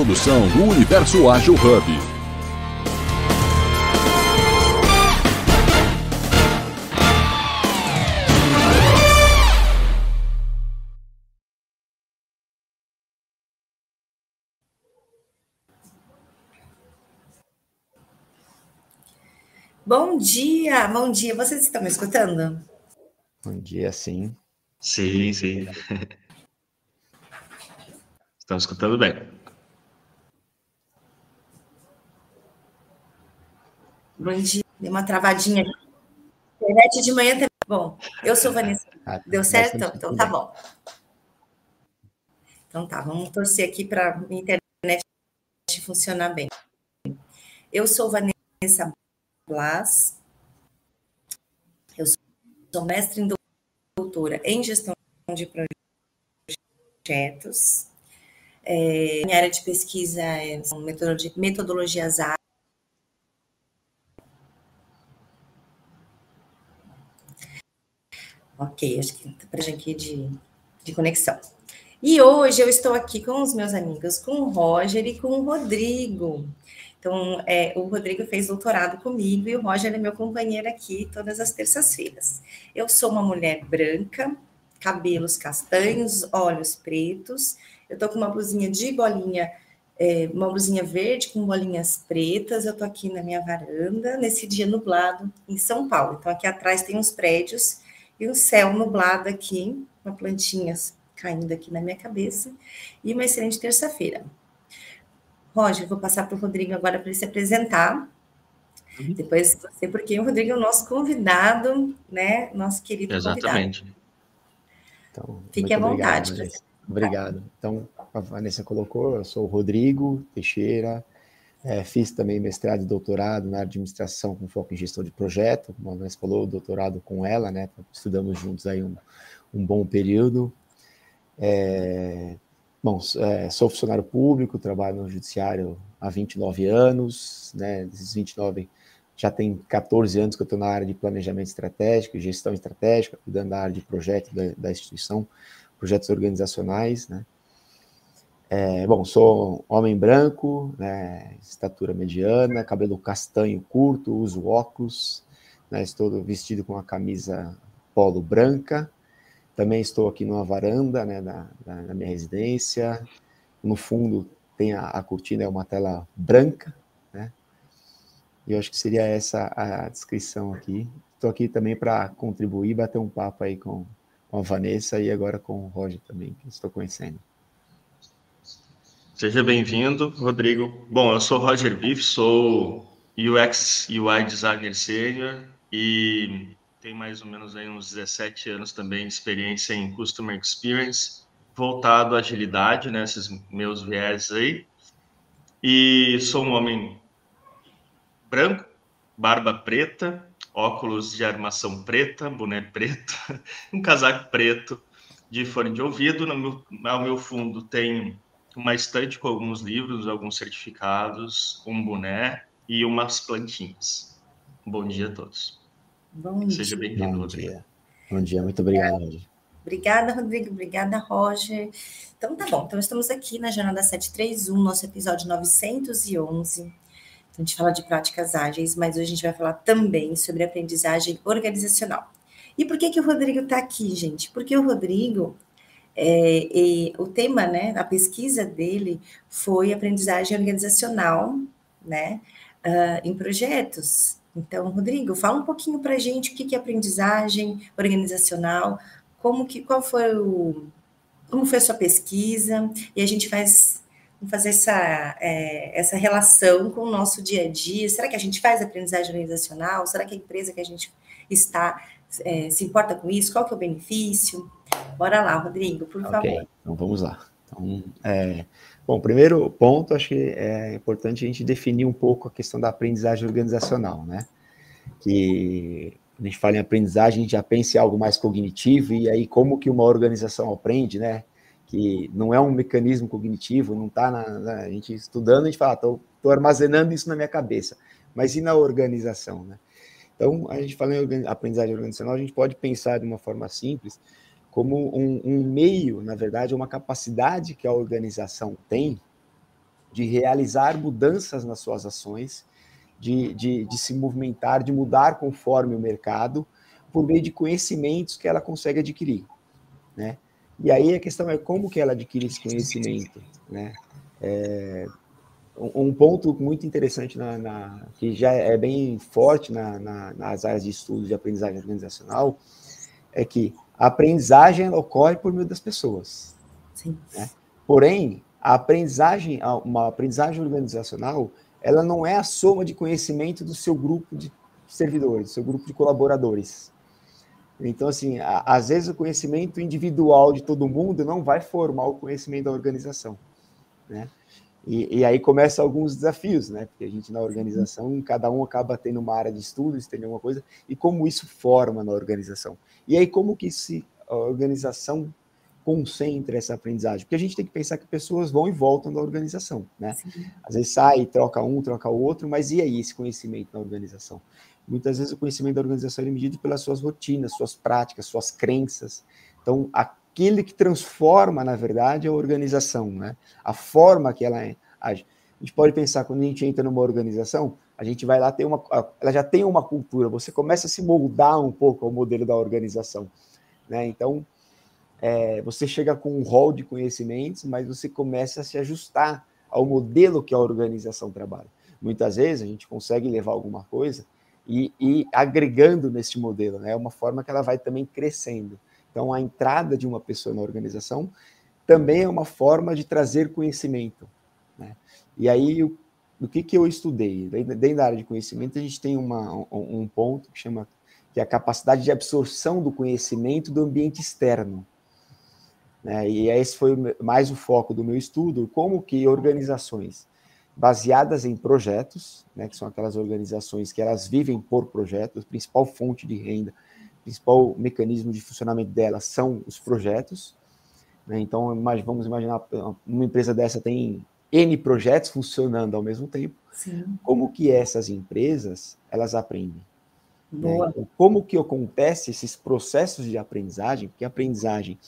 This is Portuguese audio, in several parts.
produção do Universo Ágil Hub. Bom dia, bom dia. Vocês estão me escutando? Bom dia, sim. Sim, sim. Estão escutando bem. Bom dia. Deu uma travadinha. Internet de manhã também. Bom, eu sou Vanessa. Ah, Deu certo? Então tá bom. Então tá, vamos torcer aqui para a internet funcionar bem. Eu sou Vanessa Blas. Eu sou mestre em doutora em gestão de projetos. É, minha área de pesquisa é, metodologias Ok, acho que para aqui de, de conexão. E hoje eu estou aqui com os meus amigos, com o Roger e com o Rodrigo. Então, é, o Rodrigo fez doutorado comigo e o Roger é meu companheiro aqui todas as terças-feiras. Eu sou uma mulher branca, cabelos castanhos, olhos pretos. Eu tô com uma blusinha de bolinha, é, uma blusinha verde com bolinhas pretas. Eu tô aqui na minha varanda, nesse dia nublado em São Paulo. Então, aqui atrás tem uns prédios e um céu nublado aqui, uma plantinhas caindo aqui na minha cabeça. E uma excelente terça-feira. Roger, vou passar para o Rodrigo agora para ele se apresentar. Uhum. Depois você, porque o Rodrigo é o nosso convidado, né? Nosso querido Exatamente. convidado. Então, Fique à vontade. Obrigado, obrigado. Então, a Vanessa colocou, eu sou o Rodrigo Teixeira, é, fiz também mestrado e doutorado na administração com foco em gestão de projeto, como a Vanessa falou, doutorado com ela, né? Estudamos juntos aí um, um bom período. É, Bom, é, sou funcionário público, trabalho no judiciário há 29 anos, né? Desses 29, já tem 14 anos que eu estou na área de planejamento estratégico, gestão estratégica, cuidando da área de projeto da, da instituição, projetos organizacionais, né? É, bom, sou homem branco, né, estatura mediana, cabelo castanho curto, uso óculos, né, estou vestido com uma camisa polo branca, também estou aqui numa varanda né, da, minha residência. No fundo tem a, a, cortina, é uma tela branca, né? E eu acho que seria essa a descrição aqui. Estou aqui também para contribuir, bater um papo aí com, com a Vanessa e agora com o Roger também, que estou conhecendo. Seja bem-vindo, Rodrigo. Bom, eu sou Roger Biff, sou UX UI Designer Senior e tem mais ou menos aí uns 17 anos também de experiência em Customer Experience, voltado à agilidade, né, esses meus viés aí. E sou um homem branco, barba preta, óculos de armação preta, boné preto, um casaco preto de fone de ouvido. No meu, ao meu fundo tem uma estante com alguns livros, alguns certificados, um boné e umas plantinhas. Bom dia a todos. Bom Seja bem-vindo, Bom dia. Bom dia, muito obrigado, Roger. Obrigada, Rodrigo. Obrigada, Roger. Então, tá bom. Então, estamos aqui na Jornada 731, nosso episódio 911. Então, a gente fala de práticas ágeis, mas hoje a gente vai falar também sobre aprendizagem organizacional. E por que, que o Rodrigo está aqui, gente? Porque o Rodrigo, é, o tema, né, a pesquisa dele foi aprendizagem organizacional, né, uh, em projetos. Então, Rodrigo, fala um pouquinho para a gente o que é aprendizagem organizacional, como que, qual foi o, como foi a sua pesquisa, e a gente faz fazer essa, é, essa relação com o nosso dia a dia. Será que a gente faz aprendizagem organizacional? Será que a empresa que a gente está é, se importa com isso? Qual que é o benefício? Bora lá, Rodrigo, por okay. favor. Então vamos lá. Então, é, Bom, primeiro ponto, acho que é importante a gente definir um pouco a questão da aprendizagem organizacional, né? Que a gente fala em aprendizagem, a gente já pensa em algo mais cognitivo, e aí como que uma organização aprende, né? Que não é um mecanismo cognitivo, não está na, na, A gente estudando, a gente fala, estou armazenando isso na minha cabeça, mas e na organização, né? Então, a gente fala em aprendizagem organizacional, a gente pode pensar de uma forma simples, como um, um meio, na verdade, uma capacidade que a organização tem de realizar mudanças nas suas ações, de, de, de se movimentar, de mudar conforme o mercado, por meio de conhecimentos que ela consegue adquirir, né? E aí a questão é como que ela adquire esse conhecimento, né? É, um ponto muito interessante na, na, que já é bem forte na, na, nas áreas de estudo de aprendizagem organizacional é que a aprendizagem ocorre por meio das pessoas. Sim. Né? Porém, a aprendizagem, uma aprendizagem organizacional, ela não é a soma de conhecimento do seu grupo de servidores, do seu grupo de colaboradores. Então, assim, a, às vezes o conhecimento individual de todo mundo não vai formar o conhecimento da organização, né? E, e, aí começam alguns desafios, né? Porque a gente na organização, cada um acaba tendo uma área de estudos, tem alguma coisa, e como isso forma na organização. E aí como que se, a organização concentra essa aprendizagem? Porque a gente tem que pensar que pessoas vão e voltam da organização, né? Sim. Às vezes sai, troca um, troca o outro, mas e aí esse conhecimento na organização? Muitas vezes o conhecimento da organização é medido pelas suas rotinas, suas práticas, suas crenças. Então, aquele que transforma, na verdade, a organização, né? A forma que ela age. A gente pode pensar, quando a gente entra numa organização, a gente vai lá ter uma. Ela já tem uma cultura, você começa a se moldar um pouco ao modelo da organização. Né? Então, é, você chega com um rol de conhecimentos, mas você começa a se ajustar ao modelo que a organização trabalha. Muitas vezes a gente consegue levar alguma coisa e, e agregando nesse modelo, né? É uma forma que ela vai também crescendo. Então, a entrada de uma pessoa na organização também é uma forma de trazer conhecimento. Né? E aí, o, o que, que eu estudei? Dentro da área de conhecimento, a gente tem uma, um, ponto que chama que é a capacidade de absorção do conhecimento do ambiente externo. Né? E esse foi mais o foco do meu estudo, como que organizações baseadas em projetos, né, que são aquelas organizações que elas vivem por projetos, principal fonte de renda, principal mecanismo de funcionamento delas são os projetos. Né, então, vamos imaginar, uma empresa dessa tem N projetos funcionando ao mesmo tempo. Sim. Como que essas empresas, elas aprendem? Né? Então, como que acontece esses processos de aprendizagem? Porque a aprendizagem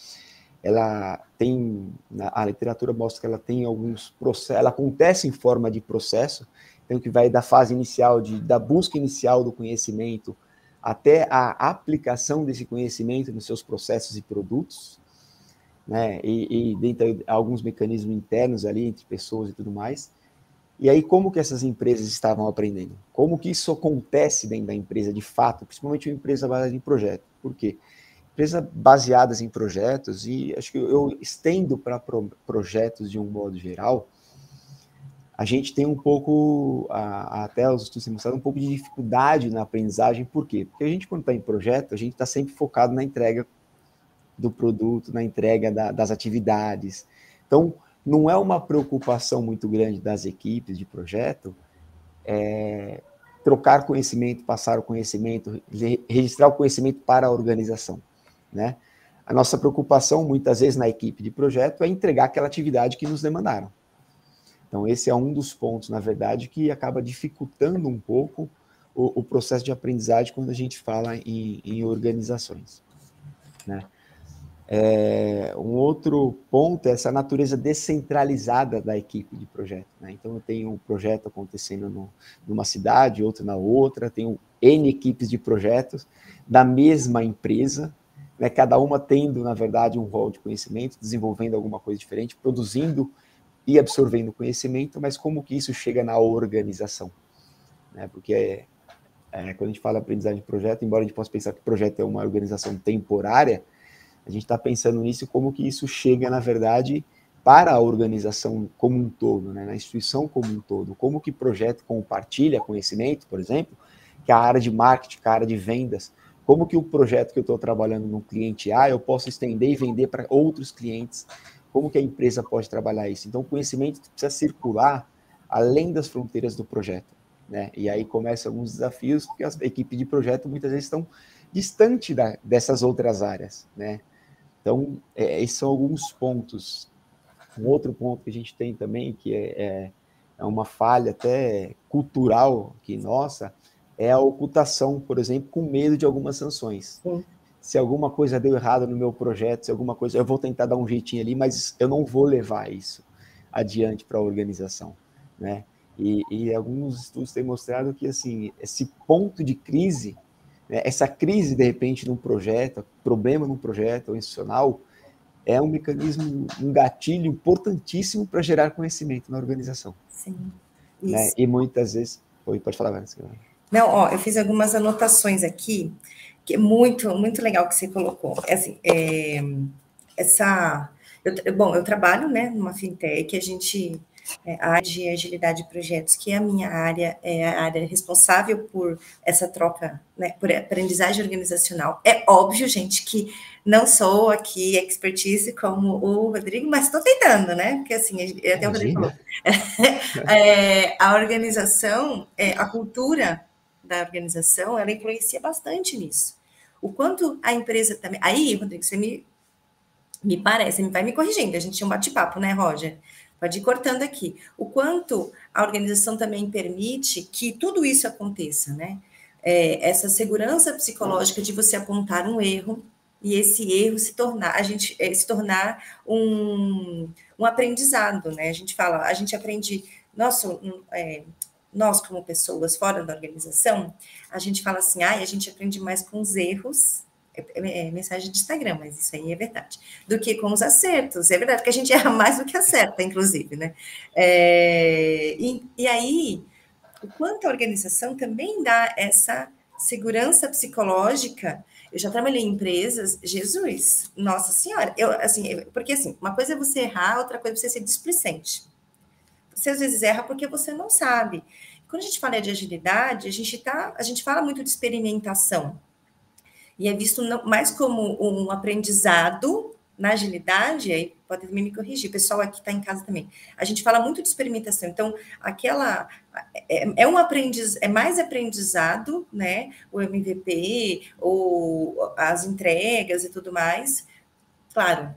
ela tem, a literatura mostra que ela tem alguns processos, ela acontece em forma de processo, então que vai da fase inicial, de, da busca inicial do conhecimento, até a aplicação desse conhecimento nos seus processos e produtos, né, e, e dentro de alguns mecanismos internos ali, entre pessoas e tudo mais, e aí como que essas empresas estavam aprendendo? Como que isso acontece dentro da empresa de fato, principalmente uma empresa baseada em projeto? Por quê? empresas baseadas em projetos, e acho que eu estendo para pro, projetos de um modo geral, a gente tem um pouco, a, até os estudos têm mostrado, um pouco de dificuldade na aprendizagem, por quê? Porque a gente, quando está em projeto, a gente está sempre focado na entrega do produto, na entrega da, das atividades. Então, não é uma preocupação muito grande das equipes de projeto é, trocar conhecimento, passar o conhecimento, registrar o conhecimento para a organização. Né? A nossa preocupação, muitas vezes, na equipe de projeto é entregar aquela atividade que nos demandaram. Então, esse é um dos pontos, na verdade, que acaba dificultando um pouco o, o processo de aprendizagem quando a gente fala em, em organizações. Né? É, um outro ponto é essa natureza descentralizada da equipe de projeto. Né? Então, eu tenho um projeto acontecendo no, numa cidade, outro na outra, tenho N equipes de projetos da mesma empresa, né, cada uma tendo, na verdade, um rol de conhecimento, desenvolvendo alguma coisa diferente, produzindo e absorvendo conhecimento, mas como que isso chega na organização? Né, porque é, é, quando a gente fala aprendizagem de projeto, embora a gente possa pensar que projeto é uma organização temporária, a gente está pensando nisso como que isso chega, na verdade, para a organização como um todo, né, na instituição como um todo, como que projeto compartilha conhecimento, por exemplo, que a área de marketing, que a área de vendas, como que o projeto que eu estou trabalhando no cliente A, eu posso estender e vender para outros clientes? Como que a empresa pode trabalhar isso? Então, o conhecimento precisa circular além das fronteiras do projeto. Né? E aí começam alguns desafios, porque as equipes de projeto muitas vezes estão distante dessas outras áreas. Né? Então, é, esses são alguns pontos. Um outro ponto que a gente tem também, que é, é, é uma falha até cultural que nossa, é a ocultação, por exemplo, com medo de algumas sanções. Sim. Se alguma coisa deu errado no meu projeto, se alguma coisa, eu vou tentar dar um jeitinho ali, mas eu não vou levar isso adiante para a organização, né? E, e, alguns estudos têm mostrado que assim esse ponto de crise, né, essa crise de repente num projeto, problema num projeto institucional, é um mecanismo, um gatilho importantíssimo para gerar conhecimento na organização. Sim. Né? E muitas vezes, Oi, pode falar, Vanessa. Não, ó, eu fiz algumas anotações aqui que é muito, muito legal que você colocou. É assim, é, essa, eu, bom, eu trabalho, né, numa fintech, a gente é, a área de agilidade de projetos, que é a minha área, é a área responsável por essa troca, né, por aprendizagem organizacional. É óbvio, gente, que não sou aqui expertise como o Rodrigo, mas estou tentando, né? Porque assim, até o Rodrigo falou. é, a organização, é, a cultura da organização, ela influencia bastante nisso. O quanto a empresa também. Aí, Rodrigo, você me, me parece, me vai me corrigindo, a gente tinha um bate-papo, né, Roger? Pode ir cortando aqui. O quanto a organização também permite que tudo isso aconteça, né? É, essa segurança psicológica de você apontar um erro e esse erro se tornar a gente é, se tornar um, um aprendizado, né? A gente fala, a gente aprende, nossa, um, é, nós como pessoas fora da organização, a gente fala assim, ah, a gente aprende mais com os erros é, é, é, mensagem de Instagram, mas isso aí é verdade, do que com os acertos. É verdade que a gente erra mais do que acerta, inclusive, né? É, e, e aí, o quanto a organização também dá essa segurança psicológica. Eu já trabalhei em empresas, Jesus, nossa senhora, eu assim, porque assim, uma coisa é você errar, outra coisa é você ser displicente. Você às vezes erra porque você não sabe. Quando a gente fala de agilidade, a gente tá, a gente fala muito de experimentação e é visto mais como um aprendizado na agilidade, aí pode me corrigir, o pessoal aqui está em casa também. A gente fala muito de experimentação, então aquela é, é um aprendiz, é mais aprendizado, né? O MVP, ou as entregas e tudo mais. Claro,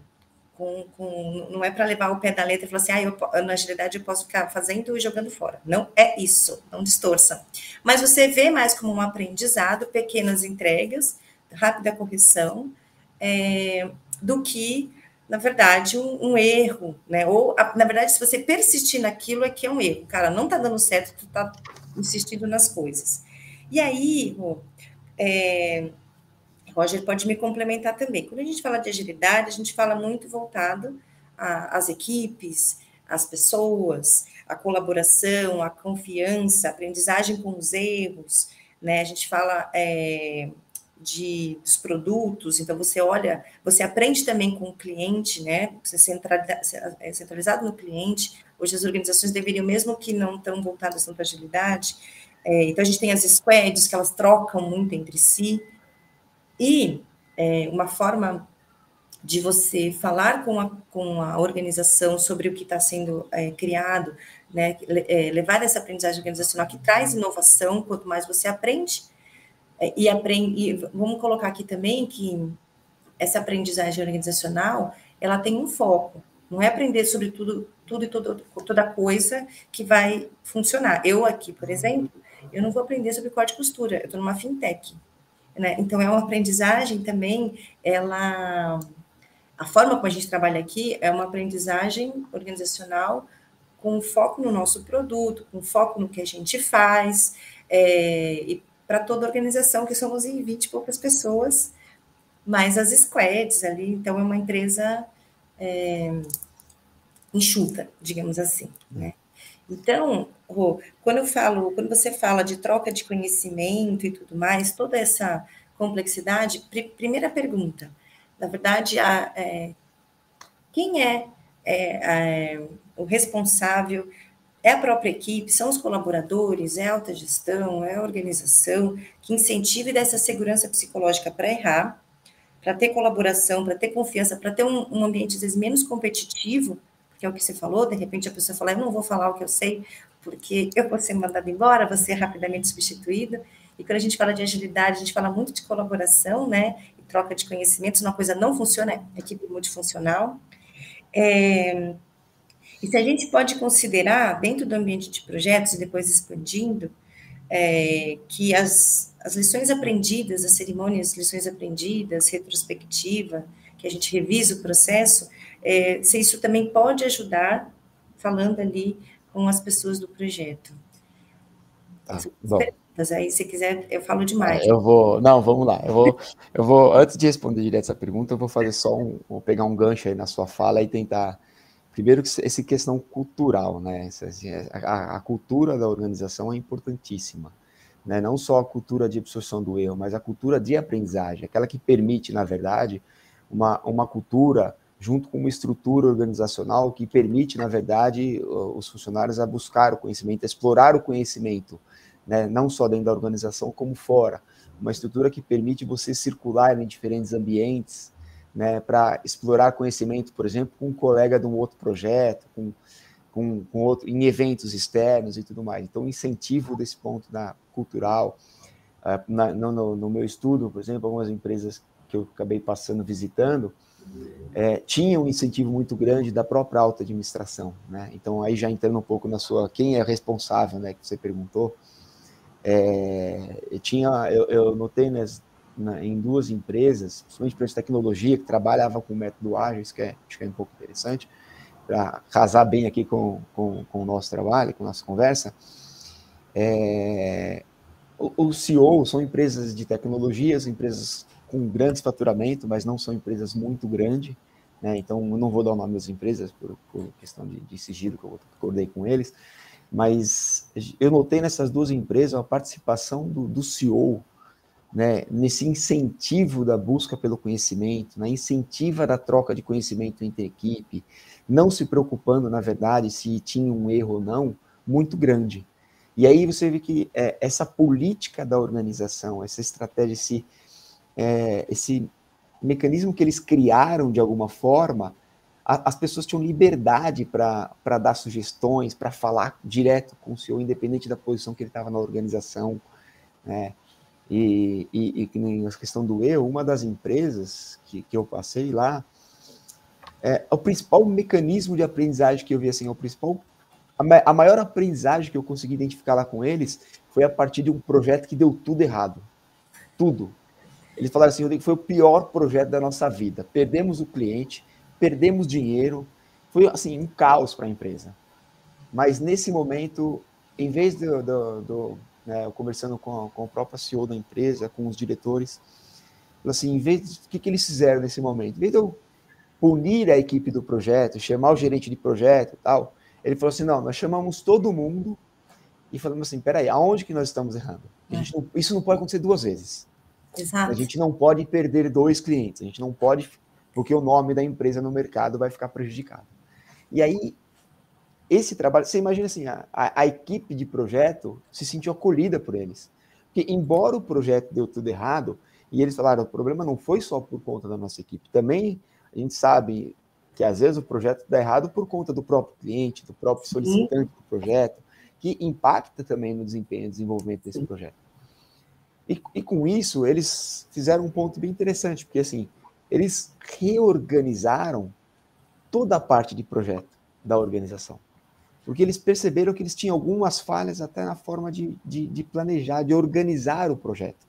com, com, não é para levar o pé da letra e falar assim, ah, eu, na agilidade eu posso ficar fazendo e jogando fora. Não é isso, não distorça. Mas você vê mais como um aprendizado, pequenas entregas, rápida correção, é, do que, na verdade, um, um erro, né? Ou, a, na verdade, se você persistir naquilo, é que é um erro. Cara, não tá dando certo, tu tá insistindo nas coisas. E aí, é, Roger pode me complementar também. Quando a gente fala de agilidade, a gente fala muito voltado às equipes, às pessoas, a colaboração, a confiança, aprendizagem com os erros, né? A gente fala é, de, dos produtos, então você olha, você aprende também com o cliente, né? Você é centralizado no cliente. Hoje as organizações deveriam, mesmo que não estão voltadas para agilidade, é, então a gente tem as squads que elas trocam muito entre si. E é, uma forma de você falar com a, com a organização sobre o que está sendo é, criado, né, é, levar essa aprendizagem organizacional que traz inovação, quanto mais você aprende, é, e, aprende, e vamos colocar aqui também que essa aprendizagem organizacional, ela tem um foco, não é aprender sobre tudo, tudo e todo, toda coisa que vai funcionar. Eu aqui, por exemplo, eu não vou aprender sobre corte e costura, eu estou numa fintech, né? Então, é uma aprendizagem também, ela... A forma como a gente trabalha aqui é uma aprendizagem organizacional com foco no nosso produto, com foco no que a gente faz, é, e para toda a organização, que somos em 20 e poucas pessoas, mais as squads ali, então é uma empresa é, enxuta, digamos assim, né? Então, quando eu falo, quando você fala de troca de conhecimento e tudo mais, toda essa complexidade, pr primeira pergunta, na verdade, a, é, quem é, é, é o responsável? É a própria equipe, são os colaboradores, é a alta gestão, é a organização que incentiva e dá essa segurança psicológica para errar, para ter colaboração, para ter confiança, para ter um, um, ambiente, às vezes, menos competitivo, que é o que você falou, de repente a pessoa fala, eu não vou falar o que eu sei, porque eu vou ser mandado embora, vou ser rapidamente substituído. E quando a gente fala de agilidade, a gente fala muito de colaboração, né? E troca de conhecimentos, uma coisa não funciona, é equipe multifuncional. É, e se a gente pode considerar, dentro do ambiente de projetos, e depois expandindo, é, que as, as lições aprendidas, as cerimônias, lições aprendidas, retrospectiva, que a gente revisa o processo, é, se isso também pode ajudar falando ali com as pessoas do projeto. Tá, bom. Aí, se quiser, eu falo demais. Eu vou. Não, vamos lá. Eu vou, eu vou. Antes de responder direto essa pergunta, eu vou fazer só um. Vou pegar um gancho aí na sua fala e tentar. Primeiro, essa questão cultural, né? Assim, a, a cultura da organização é importantíssima. Né? Não só a cultura de absorção do erro, mas a cultura de aprendizagem, aquela que permite, na verdade, uma, uma cultura junto com uma estrutura organizacional que permite, na verdade, os funcionários a buscar o conhecimento, a explorar o conhecimento, né? não só dentro da organização, como fora. Uma estrutura que permite você circular em diferentes ambientes, né, para explorar conhecimento, por exemplo, com um colega de um outro projeto, com, com, com outro, em eventos externos e tudo mais. Então, incentivo desse ponto da cultural. Uh, na, no, no, meu estudo, por exemplo, algumas empresas que eu acabei passando visitando, é, tinha um incentivo muito grande da própria alta administração, né? Então aí já entrando um pouco na sua quem é responsável, né? Que você perguntou, é, eu tinha, eu, eu notei nas, na, em duas empresas, principalmente empresas de tecnologia que trabalhavam com método ágil, isso que é, acho que é um pouco interessante para casar bem aqui com, com, com, o nosso trabalho, com a nossa conversa. É, o, o CEO são empresas de tecnologias, empresas com grandes faturamento, mas não são empresas muito grandes, né? Então, eu não vou dar o nome das empresas por, por questão de, de, sigilo que eu acordei com eles, mas eu notei nessas duas empresas a participação do, do CEO, né? Nesse incentivo da busca pelo conhecimento, na incentiva da troca de conhecimento entre equipe, não se preocupando, na verdade, se tinha um erro ou não, muito grande. E aí você vê que é, essa política da organização, essa estratégia, esse é, esse mecanismo que eles criaram de alguma forma, a, as pessoas tinham liberdade para dar sugestões, para falar direto com o CEO, independente da posição que ele estava na organização. Né? E, e, e na questão do eu, uma das empresas que, que eu passei lá, é, o principal mecanismo de aprendizagem que eu vi, assim, o principal, a, a maior aprendizagem que eu consegui identificar lá com eles foi a partir de um projeto que deu tudo errado. Tudo. Eles falaram assim, Rodrigo, foi o pior projeto da nossa vida. Perdemos o cliente, perdemos dinheiro, foi assim um caos para a empresa. Mas nesse momento, em vez do, do, do né, conversando com, com o próprio CEO da empresa, com os diretores, assim, em vez o que, que eles fizeram nesse momento? Em vez de eu punir a equipe do projeto, chamar o gerente de projeto e tal, ele falou assim, não, nós chamamos todo mundo e falamos assim, peraí, aonde que nós estamos errando? Não, isso não pode acontecer duas vezes. Exato. A gente não pode perder dois clientes, a gente não pode, porque o nome da empresa no mercado vai ficar prejudicado. E aí, esse trabalho, você imagina assim, a, a, a equipe de projeto se sentiu acolhida por eles. Porque, embora o projeto deu tudo errado, e eles falaram, o problema não foi só por conta da nossa equipe, também a gente sabe que às vezes o projeto dá errado por conta do próprio cliente, do próprio solicitante Sim. do projeto, que impacta também no desempenho e desenvolvimento desse Sim. projeto. E, e, com isso, eles fizeram um ponto bem interessante, porque assim, eles reorganizaram toda a parte de projeto da organização. Porque eles perceberam que eles tinham algumas falhas até na forma de, de, de planejar, de organizar o projeto.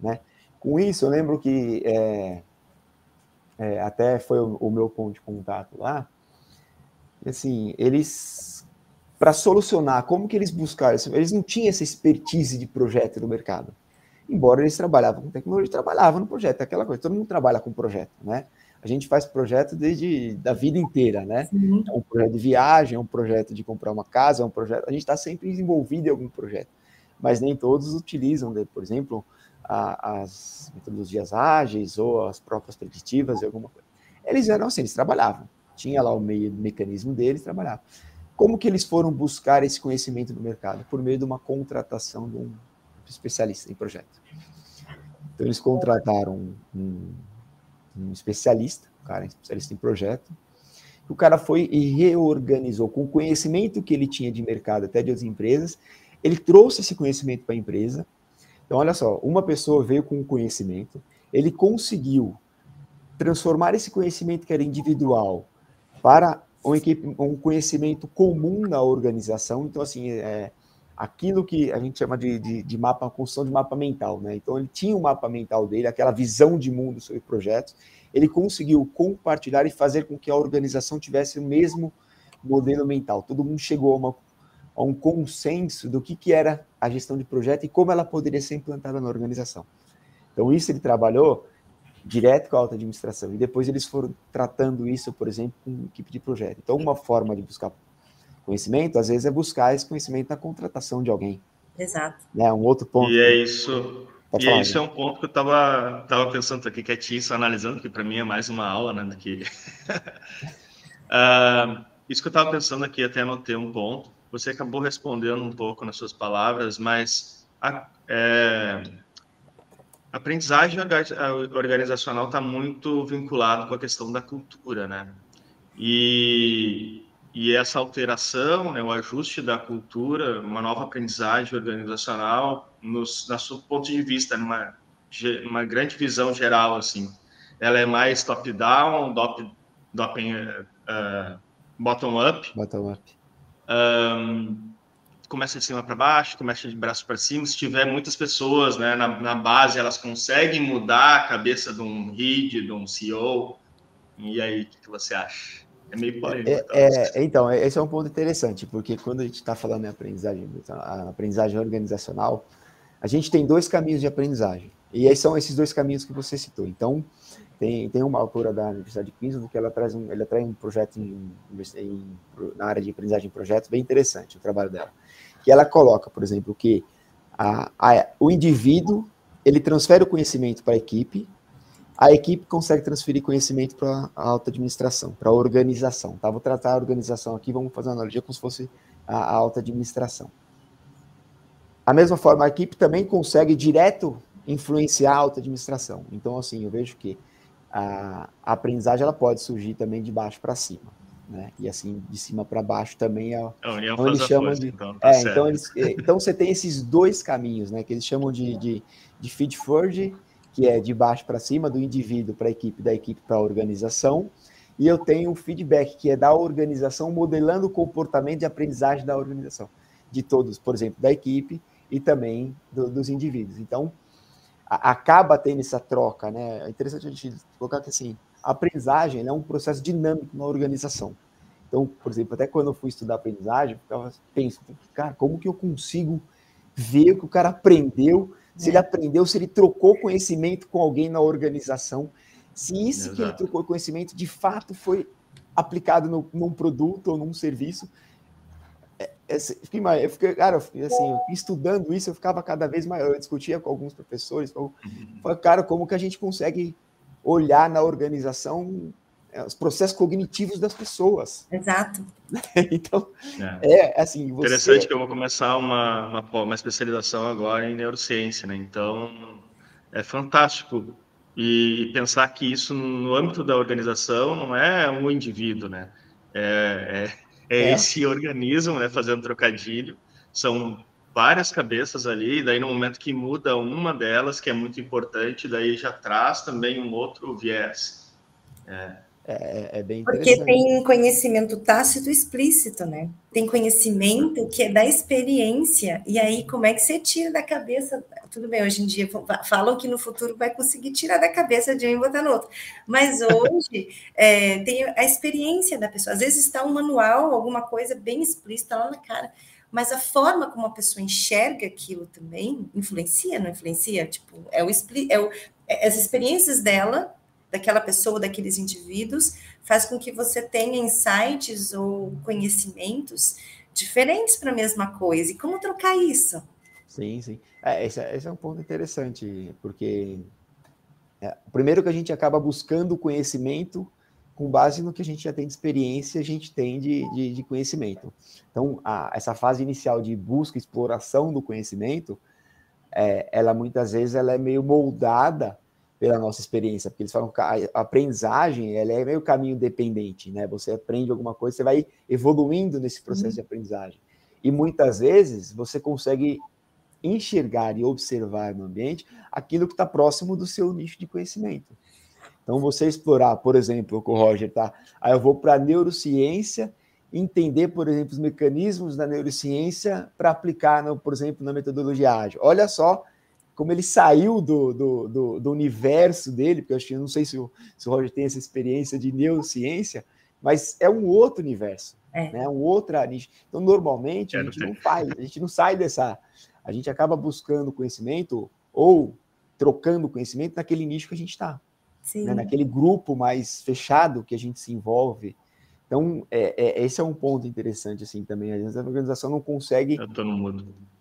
Né? Com isso, eu lembro que é, é, até foi o, o, meu ponto de contato lá. Assim, eles, para solucionar, como que eles buscaram? Eles não tinham essa expertise de projeto no mercado embora eles trabalhavam com tecnologia, trabalhavam no projeto, aquela coisa, todo mundo trabalha com projeto, né? A gente faz projeto desde da vida inteira, né? Sim. É um projeto de viagem, é um projeto de comprar uma casa, é um projeto, a gente está sempre envolvido em algum projeto, mas nem todos utilizam, por exemplo, a, as metodologias ágeis ou as próprias preditivas e alguma coisa. Eles eram assim, eles trabalhavam, tinha lá o meio, mecanismo deles, trabalhavam. Como que eles foram buscar esse conhecimento no mercado? Por meio de uma contratação de um especialista em projeto. Então, eles contrataram um, um especialista, um cara especialista em projeto, o cara foi e reorganizou com o conhecimento que ele tinha de mercado, até de outras empresas, ele trouxe esse conhecimento para a empresa. Então, olha só, uma pessoa veio com o conhecimento, ele conseguiu transformar esse conhecimento que era individual para um, um conhecimento comum na organização. Então, assim, é, aquilo que a gente chama de, de, de, mapa, construção de mapa mental, né? Então ele tinha o um mapa mental dele, aquela visão de mundo sobre projetos, ele conseguiu compartilhar e fazer com que a organização tivesse o mesmo modelo mental. Todo mundo chegou a, uma, a um consenso do que, que era a gestão de projeto e como ela poderia ser implantada na organização. Então, isso ele trabalhou direto com a alta administração. E depois eles foram tratando isso, por exemplo, com equipe de projeto. Então, uma forma de buscar conhecimento, às vezes, é buscar esse conhecimento na contratação de alguém. Exato. Né? Um outro ponto. E é isso. Pode e falar, isso é um ponto que eu estava tava pensando aqui quietinho, só analisando, que para mim é mais uma aula, né? Daqui. uh, isso que eu estava pensando aqui, até anotei um ponto. Você acabou respondendo um pouco nas suas palavras, mas a, é, a aprendizagem organizacional está muito vinculado com a questão da cultura, né? E, e essa alteração, né, o ajuste da cultura, uma nova aprendizagem organizacional, nos, no seu ponto de vista, numa uma grande visão geral, assim, ela é mais top-down, top, top, uh, bottom-up. Bottom-up. Um, começa de cima para baixo, começa de braço para cima. Se tiver muitas pessoas né, na, na, base, elas conseguem mudar a cabeça de um lead, de um CEO. E aí, o que, que você acha? É meio polêmico. É, tá? é, então, esse é um ponto interessante, porque quando a gente está falando em aprendizagem, a aprendizagem organizacional, a gente tem dois caminhos de aprendizagem. E aí são esses dois caminhos que você citou. Então, tem, tem uma autora da Universidade de Queensland que ela traz um, ela traz um projeto em, em, na área de aprendizagem em projetos bem interessante, o trabalho dela. Que ela coloca, por exemplo, que a, a, o indivíduo ele transfere o conhecimento para a equipe, a equipe consegue transferir conhecimento para a alta administração, para a organização. Tá? Vou tratar a organização aqui, vamos fazer uma analogia como se fosse a, a alta administração. A mesma forma, a equipe também consegue direto influenciar a alta administração. Então, assim, eu vejo que a, a aprendizagem ela pode surgir também de baixo para cima. Né? E assim, de cima para baixo também é, é onde eles chamam de. Então, tá é, então, eles, é, então você tem esses dois caminhos, né? Que eles chamam de, de, de feed forward que é de baixo para cima, do indivíduo para a equipe, da equipe para a organização. E eu tenho o feedback, que é da organização, modelando o comportamento de aprendizagem da organização, de todos, por exemplo, da equipe e também do, dos indivíduos. Então, a, acaba tendo essa troca, né? É interessante a gente colocar que assim, a aprendizagem é um processo dinâmico na organização. Então, por exemplo, até quando eu fui estudar aprendizagem, eu ficava, penso, cara, como que eu consigo ver o que o cara aprendeu se ele aprendeu, se ele trocou conhecimento com alguém na organização, se isso Exato. que ele trocou conhecimento de fato foi aplicado no, num produto ou num serviço. É, é, eu fiquei, cara, assim, estudando isso, eu ficava cada vez maior. Eu discutia com alguns professores, falei, uhum. cara, como que a gente consegue olhar na organização é, os processos cognitivos das pessoas. Exato. então, é, é assim. Você... Interessante que eu vou começar uma, uma, uma, especialização agora em neurociência, né? Então, é fantástico. E pensar que isso, no âmbito da organização, não é um indivíduo, né? É, é, é, é. esse organismo, né? Fazendo trocadilho. São várias cabeças ali, daí no momento que muda uma delas, que é muito importante, daí já traz também um outro viés. É, é, é, é bem Porque tem conhecimento tácito e explícito, né? Tem conhecimento que é da experiência, e aí como é que você tira da cabeça? Tudo bem, hoje em dia falam que no futuro vai conseguir tirar da cabeça de um e botar no outro, mas hoje é, tem a experiência da pessoa. Às vezes está um manual, alguma coisa bem explícita lá na cara, mas a forma como a pessoa enxerga aquilo também influencia, não influencia? Tipo, é o, é o é as experiências dela daquela pessoa, daqueles indivíduos, faz com que você tenha insights ou conhecimentos diferentes para a mesma coisa. E como trocar isso? Sim, sim. É, esse, é, esse, é um ponto interessante, porque é, primeiro que a gente acaba buscando conhecimento com base no que a gente já tem de experiência, a gente tem de, de, de conhecimento. Então, a, essa fase inicial de busca, exploração do conhecimento, é, ela muitas vezes ela é meio moldada pela nossa experiência, porque eles falam que a aprendizagem ela é meio caminho dependente, né? Você aprende alguma coisa, você vai evoluindo nesse processo uhum. de aprendizagem. E muitas vezes você consegue enxergar e observar no ambiente aquilo que está próximo do seu nicho de conhecimento. Então, você explorar, por exemplo, com o Roger, tá? Aí eu vou para a neurociência, entender, por exemplo, os mecanismos da neurociência para aplicar, no, por exemplo, na metodologia ágil. Olha só como ele saiu do, do, do, do universo dele, porque eu acho que não sei se o, se o Roger tem essa experiência de neurociência, mas é um outro universo, é. né? Um outra nicho. Então, normalmente, a gente não faz, a gente não sai dessa. A gente acaba buscando conhecimento ou trocando conhecimento naquele nicho que a gente está. Né? Naquele grupo mais fechado que a gente se envolve. Então, é, é, esse é um ponto interessante, assim, também. Às vezes a organização não consegue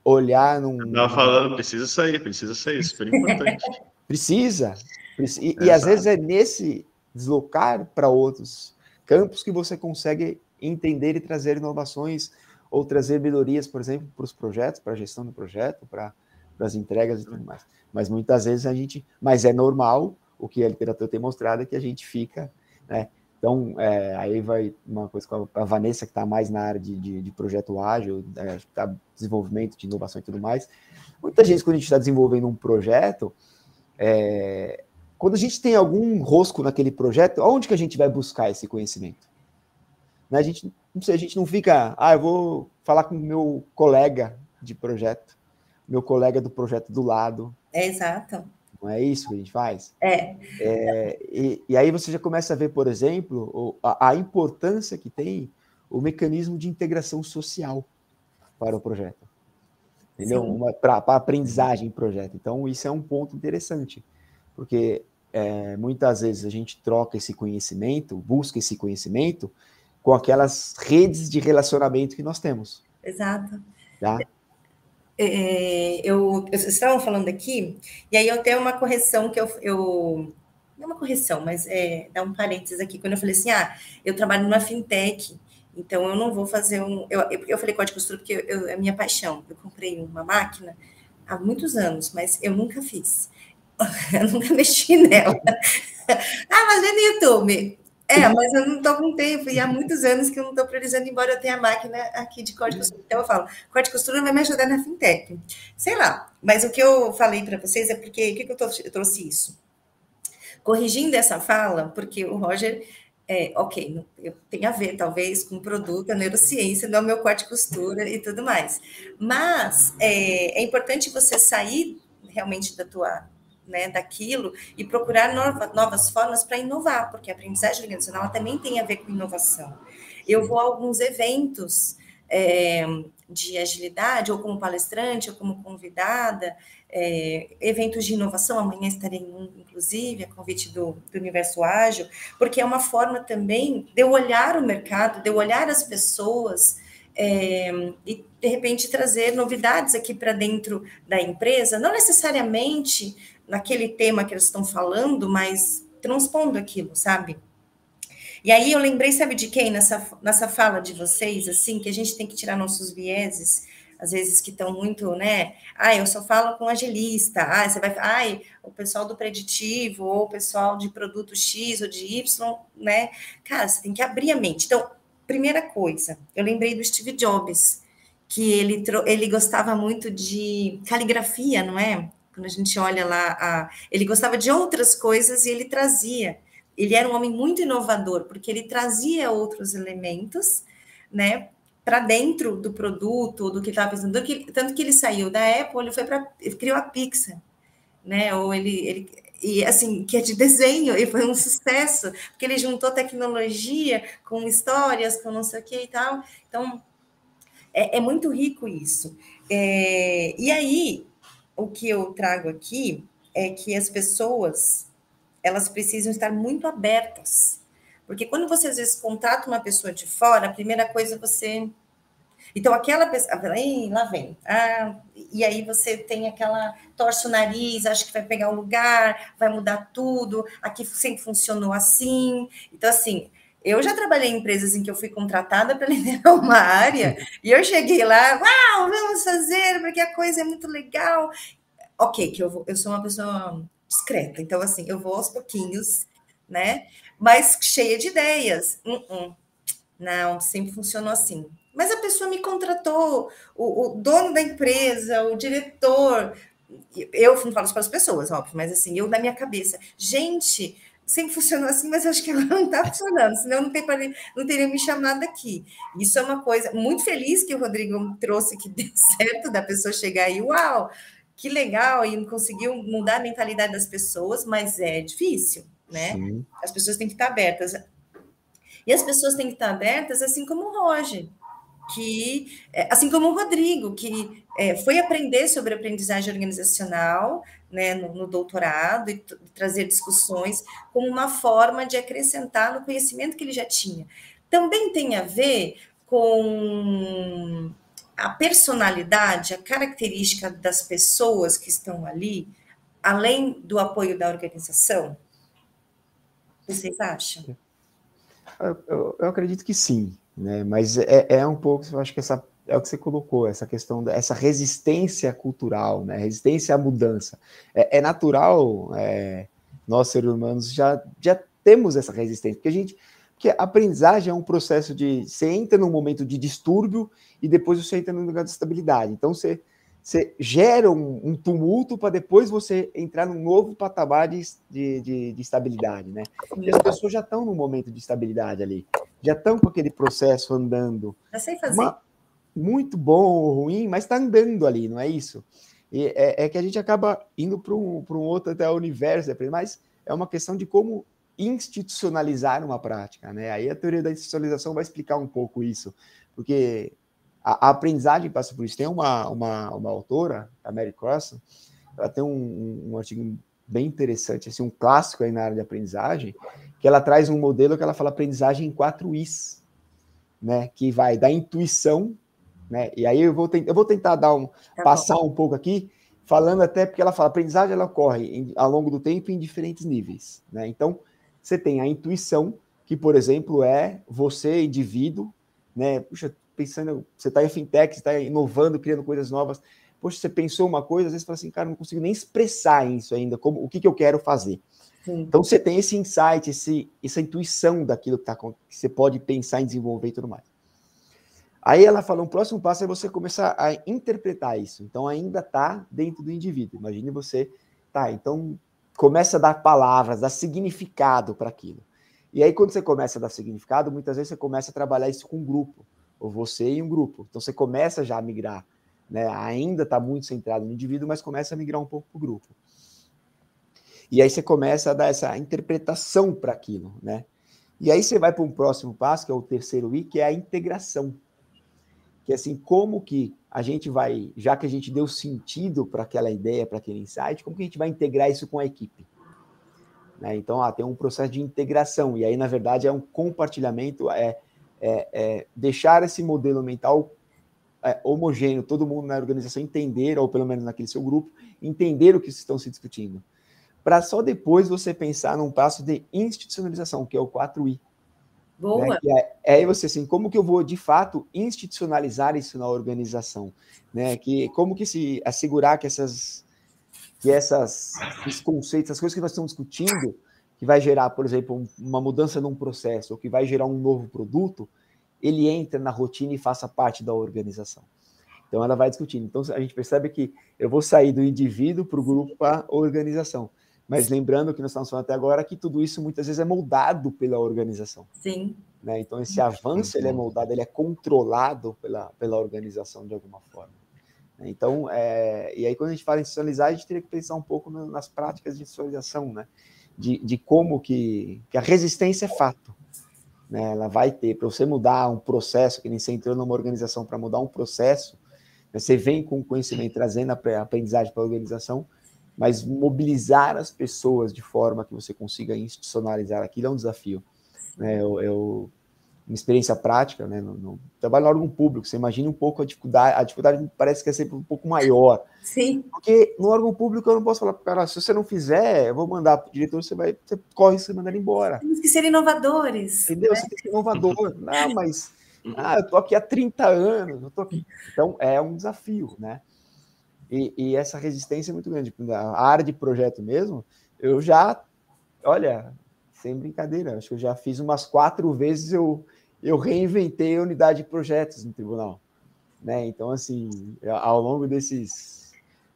olhar num... Eu estava falando, precisa sair, precisa sair, super importante. precisa. precisa. E, e às vezes é nesse deslocar para outros campos que você consegue entender e trazer inovações ou trazer melhorias, por exemplo, para os projetos, para a gestão do projeto, para as entregas e tudo mais. Mas muitas vezes a gente... Mas é normal, o que a literatura tem mostrado é que a gente fica... Né, então, é, aí vai uma coisa com a Vanessa, que está mais na área de, de, de projeto ágil, é, tá desenvolvimento de inovação e tudo mais. Muita gente, quando a gente está desenvolvendo um projeto, é, quando a gente tem algum rosco naquele projeto, onde que a gente vai buscar esse conhecimento? Né, a, gente, não sei, a gente não fica, ah, eu vou falar com o meu colega de projeto, meu colega do projeto do lado. É exato. Não é isso que a gente faz? É. é e, e, aí você já começa a ver, por exemplo, a, a importância que tem o mecanismo de integração social para o projeto. Entendeu? Para a aprendizagem em projeto. Então, isso é um ponto interessante, porque é, muitas vezes a gente troca esse conhecimento, busca esse conhecimento com aquelas redes de relacionamento que nós temos. Exato. Tá? É, eu, vocês estavam falando aqui, e aí eu tenho uma correção que eu, eu não é uma correção, mas é, dá um parênteses aqui, quando eu falei assim, ah, eu trabalho numa fintech, então eu não vou fazer um, eu, eu falei código costura porque eu, é a minha paixão, eu comprei uma máquina há muitos anos, mas eu nunca fiz, eu nunca mexi nela, ah, mas vê no YouTube, é, mas eu não estou com tempo, e há muitos anos que eu não estou priorizando, embora eu tenha a máquina aqui de corte costura. Então eu falo, corte costura vai me ajudar na fintech. Sei lá, mas o que eu falei para vocês é porque, o que, que eu, eu, trouxe isso? Corrigindo essa fala, porque o Roger, é, ok, eu tenho a ver, talvez, com produto, a neurociência, não é o meu corte costura e tudo mais. Mas é, é importante você sair realmente da tua né, daquilo e procurar nova, novas formas para inovar, porque a aprendizagem organizacional também tem a ver com inovação. Eu vou a alguns eventos é, de agilidade, ou como palestrante, ou como convidada, é, eventos de inovação, amanhã estarei em um, inclusive, a convite do, do Universo Ágil, porque é uma forma também de eu olhar o mercado, de eu olhar as pessoas, é, e de repente trazer novidades aqui para dentro da empresa, não necessariamente naquele tema que eles estão falando, mas transpondo aquilo, sabe? E aí eu lembrei, sabe de quem nessa, nessa fala de vocês, assim, que a gente tem que tirar nossos vieses, às vezes que estão muito, né? Ah, eu só falo com agilista, ah, você vai, ai, o pessoal do preditivo, ou o pessoal de produto X ou de Y, né? Cara, você tem que abrir a mente. Então, primeira coisa, eu lembrei do Steve Jobs, que ele, ele gostava muito de caligrafia, não é? Quando a gente olha lá, a, ele gostava de outras coisas e ele trazia. Ele era um homem muito inovador, porque ele trazia outros elementos, né, para dentro do produto, do que estava pensando. Que, tanto que ele saiu da Apple, ele foi para. criou a Pixar, né? Ou ele, ele e assim, que é de desenho, e foi um sucesso, porque ele juntou tecnologia com histórias, com não sei o que e tal. Então, é, é muito rico isso. É, e aí, o que eu trago aqui é que as pessoas elas precisam estar muito abertas. Porque quando você às vezes contrata uma pessoa de fora, a primeira coisa você. Então, aquela pessoa. lá vem. Ah, e aí você tem aquela. torce o nariz, acha que vai pegar o lugar, vai mudar tudo. Aqui sempre funcionou assim. Então, assim, eu já trabalhei em empresas em que eu fui contratada para liderar uma área e eu cheguei lá, uau, vamos fazer, porque a coisa é muito legal. Ok, que eu, vou, eu sou uma pessoa discreta, então assim, eu vou aos pouquinhos, né? Mas cheia de ideias. Uh -uh. Não, sempre funcionou assim. Mas a pessoa me contratou, o, o dono da empresa, o diretor, eu não falo isso para as pessoas, óbvio, mas assim, eu na minha cabeça, gente, sempre funcionou assim, mas acho que agora não está funcionando, senão não, tem, não teria me chamado aqui. Isso é uma coisa muito feliz que o Rodrigo trouxe, que deu certo da pessoa chegar aí, uau, que legal, e conseguiu mudar a mentalidade das pessoas, mas é difícil, né? Sim. As pessoas têm que estar abertas. E as pessoas têm que estar abertas, assim como o Roger, que, é, assim como o Rodrigo, que é, foi aprender sobre aprendizagem organizacional né, no, no doutorado e trazer discussões como uma forma de acrescentar no conhecimento que ele já tinha. Também tem a ver com a personalidade, a característica das pessoas que estão ali, além do apoio da organização? Vocês acham? Eu, eu, eu acredito que sim, né? Mas é, é um pouco, eu acho que essa é o que você colocou, essa questão dessa resistência cultural, né? Resistência à mudança. É, é natural, é, nós seres humanos já, já temos essa resistência, porque a gente, porque a aprendizagem é um processo de você entra num momento de distúrbio e depois você entra num lugar de estabilidade. Então você, você gera um, um tumulto para depois você entrar num novo patamar de, de, de, de estabilidade, né? E as pessoas já estão num momento de estabilidade ali, já estão com aquele processo andando. Já sei fazer. Uma, muito bom ou ruim, mas está andando ali, não é isso? E é, é que a gente acaba indo para um, um outro até universo, mas é uma questão de como institucionalizar uma prática, né? Aí a teoria da institucionalização vai explicar um pouco isso, porque a, a aprendizagem passa por isso. Tem uma, uma, uma autora, a Mary Crossan, ela tem um, um artigo bem interessante, assim, um clássico aí na área de aprendizagem, que ela traz um modelo que ela fala aprendizagem em quatro Is, né? Que vai da intuição, né? E aí eu vou, eu vou tentar dar um, tá passar um pouco aqui, falando até porque ela fala, a aprendizagem ela ocorre em, ao longo do tempo em diferentes níveis. Né? Então, você tem a intuição, que, por exemplo, é você, indivíduo, né? Puxa, pensando, você está em fintech, você está inovando, criando coisas novas. Poxa, você pensou uma coisa, às vezes você fala assim, cara, não consigo nem expressar isso ainda, como o que, que eu quero fazer. Sim. Então você tem esse insight, esse, essa intuição daquilo que, tá, que você pode pensar em desenvolver e tudo mais. Aí ela fala, um próximo passo é você começar a interpretar isso. Então ainda está dentro do indivíduo. Imagine você, tá, então começa a dar palavras, dar significado para aquilo. E aí quando você começa a dar significado, muitas vezes você começa a trabalhar isso com um grupo, ou você e um grupo. Então você começa já a migrar, né? Ainda está muito centrado no indivíduo, mas começa a migrar um pouco para o grupo. E aí você começa a dar essa interpretação para aquilo, né? E aí você vai para um próximo passo, que é o terceiro I, que é a integração que assim, como que a gente vai, já que a gente deu sentido para aquela ideia, para aquele insight, como que a gente vai integrar isso com a equipe? Né? Então, ah, tem um processo de integração, e aí, na verdade, é um compartilhamento, é, é, é deixar esse modelo mental é, homogêneo, todo mundo na organização entender, ou pelo menos naquele seu grupo, entender o que estão se discutindo. Para só depois você pensar num passo de institucionalização, que é o 4I. Boa. Né? É, é você assim, como que eu vou de fato institucionalizar isso na organização, né? Que como que se assegurar que essas que essas esses conceitos, as coisas que nós estamos discutindo, que vai gerar, por exemplo, uma mudança num processo, ou que vai gerar um novo produto, ele entra na rotina e faça parte da organização. Então ela vai discutindo. Então a gente percebe que eu vou sair do indivíduo para o grupo para a organização. Mas lembrando que nós estamos falando até agora que tudo isso muitas vezes é moldado pela organização. Sim. Né? Então esse avanço ele é moldado, ele é controlado pela, pela organização de alguma forma. Então, é, e aí quando a gente fala em institucionalizar, a gente teria que pensar um pouco no, nas práticas de institucionalização, né? De, de como que, que a resistência é fato. Né? Ela vai ter, para você mudar um processo, que nem você entrou numa organização para mudar um processo, né? você vem com conhecimento, trazendo a aprendizagem para a organização, mas mobilizar as pessoas de forma que você consiga institucionalizar aquilo é um desafio. Né? Eu, eu uma experiência prática, né? No, no, trabalho no órgão público, você imagina um pouco a dificuldade, a dificuldade parece que é sempre um pouco maior. Sim. Porque no órgão público eu não posso falar para o cara, se você não fizer, eu vou mandar para o diretor, você vai, você corre e mandar ele embora. Temos que ser inovadores. Entendeu? Né? Você tem que ser inovador. ah, mas ah, eu tô aqui há 30 anos, eu tô aqui. Então é um desafio, né? E, e, essa resistência é muito grande. A área de projeto mesmo, eu já, olha, sem brincadeira, acho que eu já fiz umas quatro vezes, eu, eu reinventei a unidade de projetos no tribunal. Né? Então, assim, ao longo desses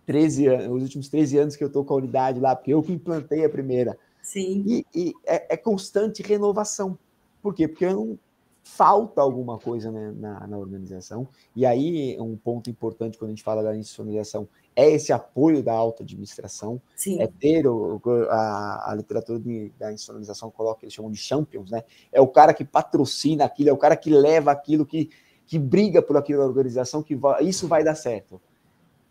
13 anos, os últimos 13 anos que eu estou com a unidade lá, porque eu que implantei a primeira. Sim. E, e é, é, constante renovação. Por quê? Porque eu não, falta alguma coisa né, na, na, organização. E aí, um ponto importante quando a gente fala da institucionalização é esse apoio da alta administração, Sim. é ter o, a, a literatura de, da institucionalização coloca, eles chamam de champions, né? É o cara que patrocina aquilo, é o cara que leva aquilo, que, que briga por aquilo na organização, que vai, isso vai dar certo.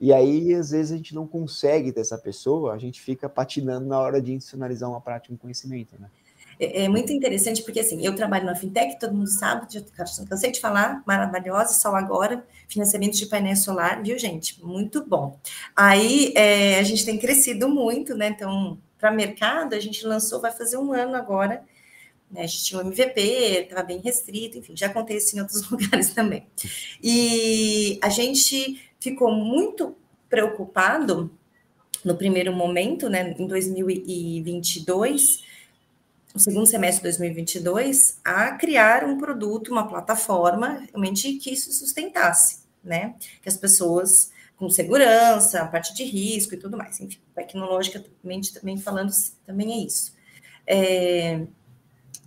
E aí, às vezes, a gente não consegue ter essa pessoa, a gente fica patinando na hora de institucionalizar uma prática, um conhecimento, né? É, é, muito interessante, porque assim, eu trabalho na fintech, todo mundo sabe, já cansei de falar, maravilhosa, só agora, financiamento de painel solar, viu, gente? Muito bom. Aí é, a gente tem crescido muito, né? Então, para mercado, a gente lançou, vai fazer um ano agora. Né? A gente tinha um MVP, estava bem restrito, enfim, já isso em outros lugares também. E a gente ficou muito preocupado no primeiro momento, né, em 2022 no segundo semestre de 2022, a criar um produto, uma plataforma, realmente que isso sustentasse, né? Que as pessoas com segurança, a parte de risco e tudo mais, enfim, tecnologicamente também falando, também é isso. É,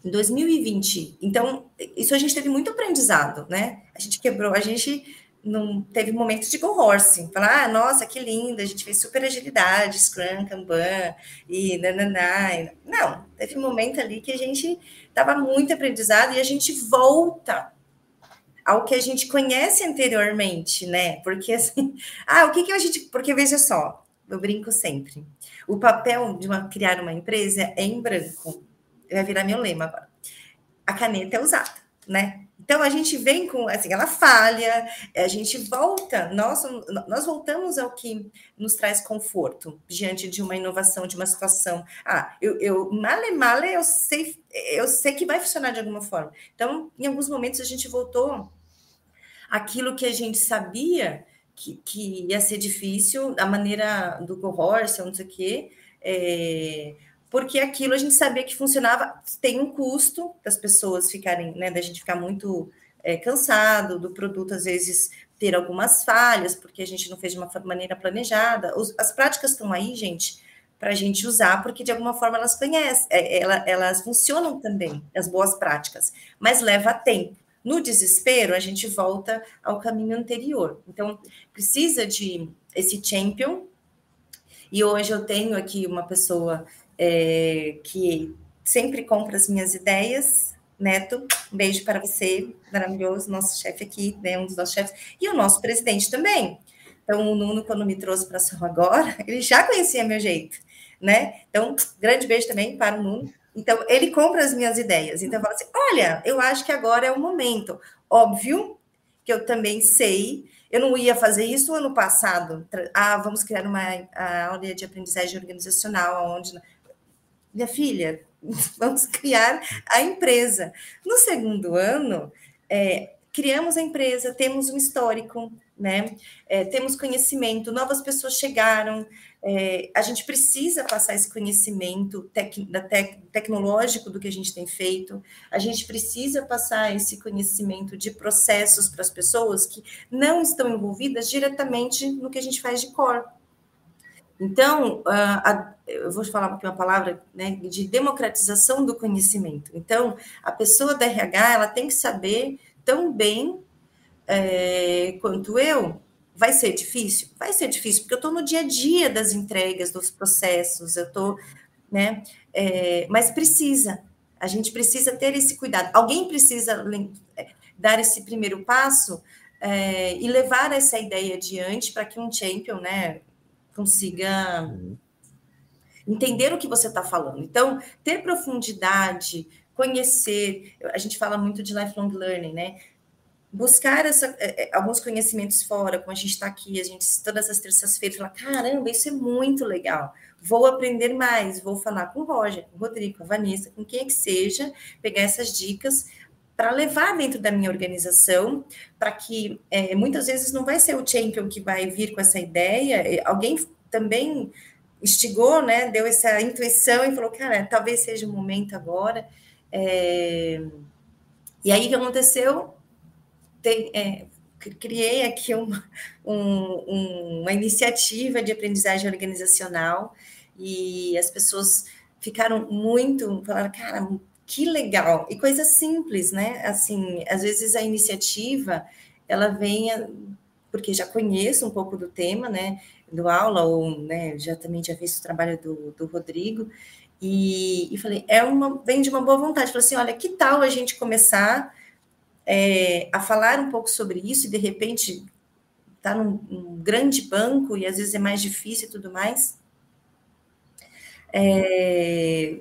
em 2020, então, isso a gente teve muito aprendizado, né? A gente quebrou, a gente não teve momentos de go horse, falar, ah, nossa, que linda, a gente fez super agilidade, Scrum, Kanban, e nananá. Não, teve momento ali que a gente estava muito aprendizado e a gente volta ao que a gente conhece anteriormente, né? Porque assim, ah, o que que a gente, porque veja só, eu brinco sempre, o papel de uma, criar uma empresa é em branco, vai virar meu lema agora. A caneta é usada, né? Então a gente vem com assim, ela falha, a gente volta, nós, nós voltamos ao que nos traz conforto diante de uma inovação, de uma situação. Ah, eu, eu male male, eu sei, eu sei que vai funcionar de alguma forma. Então, em alguns momentos a gente voltou aquilo que a gente sabia que, que ia ser difícil, a maneira do cohort, não sei o quê. É, porque aquilo a gente sabia que funcionava, tem um custo das pessoas ficarem, né, da gente ficar muito é, cansado, do produto às vezes ter algumas falhas, porque a gente não fez de uma maneira planejada. Os, as práticas estão aí, gente, para a gente usar, porque de alguma forma elas conhecem, é, elas, elas funcionam também, as boas práticas, mas leva tempo. No desespero, a gente volta ao caminho anterior. Então, precisa de esse champion. E hoje eu tenho aqui uma pessoa é, que sempre compra as minhas ideias. Neto, um beijo para você, maravilhoso, nosso chefe aqui, né, um dos nossos chefes, e o nosso presidente também. Então, o Nuno, quando me trouxe para ação agora, ele já conhecia meu jeito, né? Então, grande beijo também para o Nuno. Então, ele compra as minhas ideias. Então, eu falo assim: olha, eu acho que agora é o momento. Óbvio que eu também sei, eu não ia fazer isso ano passado. Ah, vamos criar uma aula de aprendizagem organizacional, onde minha filha, vamos criar a empresa. No segundo ano, é, criamos a empresa, temos um histórico, né? É, temos conhecimento, novas pessoas chegaram, é, a gente precisa passar esse conhecimento tec, tec, tecnológico do que a gente tem feito, a gente precisa passar esse conhecimento de processos para as pessoas que não estão envolvidas diretamente no que a gente faz de core. Então, a, eu vou falar aqui uma palavra né, de democratização do conhecimento. Então, a pessoa da RH ela tem que saber tão bem é, quanto eu. Vai ser difícil? Vai ser difícil, porque eu estou no dia a dia das entregas, dos processos, eu estou, né? É, mas precisa, a gente precisa ter esse cuidado. Alguém precisa é, dar esse primeiro passo é, e levar essa ideia adiante para que um champion, né? Consiga uhum. entender o que você está falando. Então, ter profundidade, conhecer, a gente fala muito de lifelong learning, né? Buscar essa, é, é, alguns conhecimentos fora, como a gente está aqui, a gente todas as terças-feiras fala, caramba, isso é muito legal. Vou aprender mais, vou falar com o Roger, com o Rodrigo, com a Vanessa, com quem é que seja, pegar essas dicas para levar dentro da minha organização, para que é, muitas vezes não vai ser o champion que vai vir com essa ideia, alguém também instigou, né, deu essa intuição e falou, cara, talvez seja o momento agora. É... E aí o que aconteceu? Tem, é, criei aqui uma, um, uma iniciativa de aprendizagem organizacional e as pessoas ficaram muito, falaram, cara, que legal! E coisa simples, né? Assim, às vezes a iniciativa ela vem porque já conheço um pouco do tema, né? Do aula, ou né, já também tinha visto o trabalho do, do Rodrigo, e, e falei, é uma, vem de uma boa vontade. Falei assim: olha, que tal a gente começar é, a falar um pouco sobre isso e de repente tá num, num, grande banco e às vezes é mais difícil e tudo mais. É,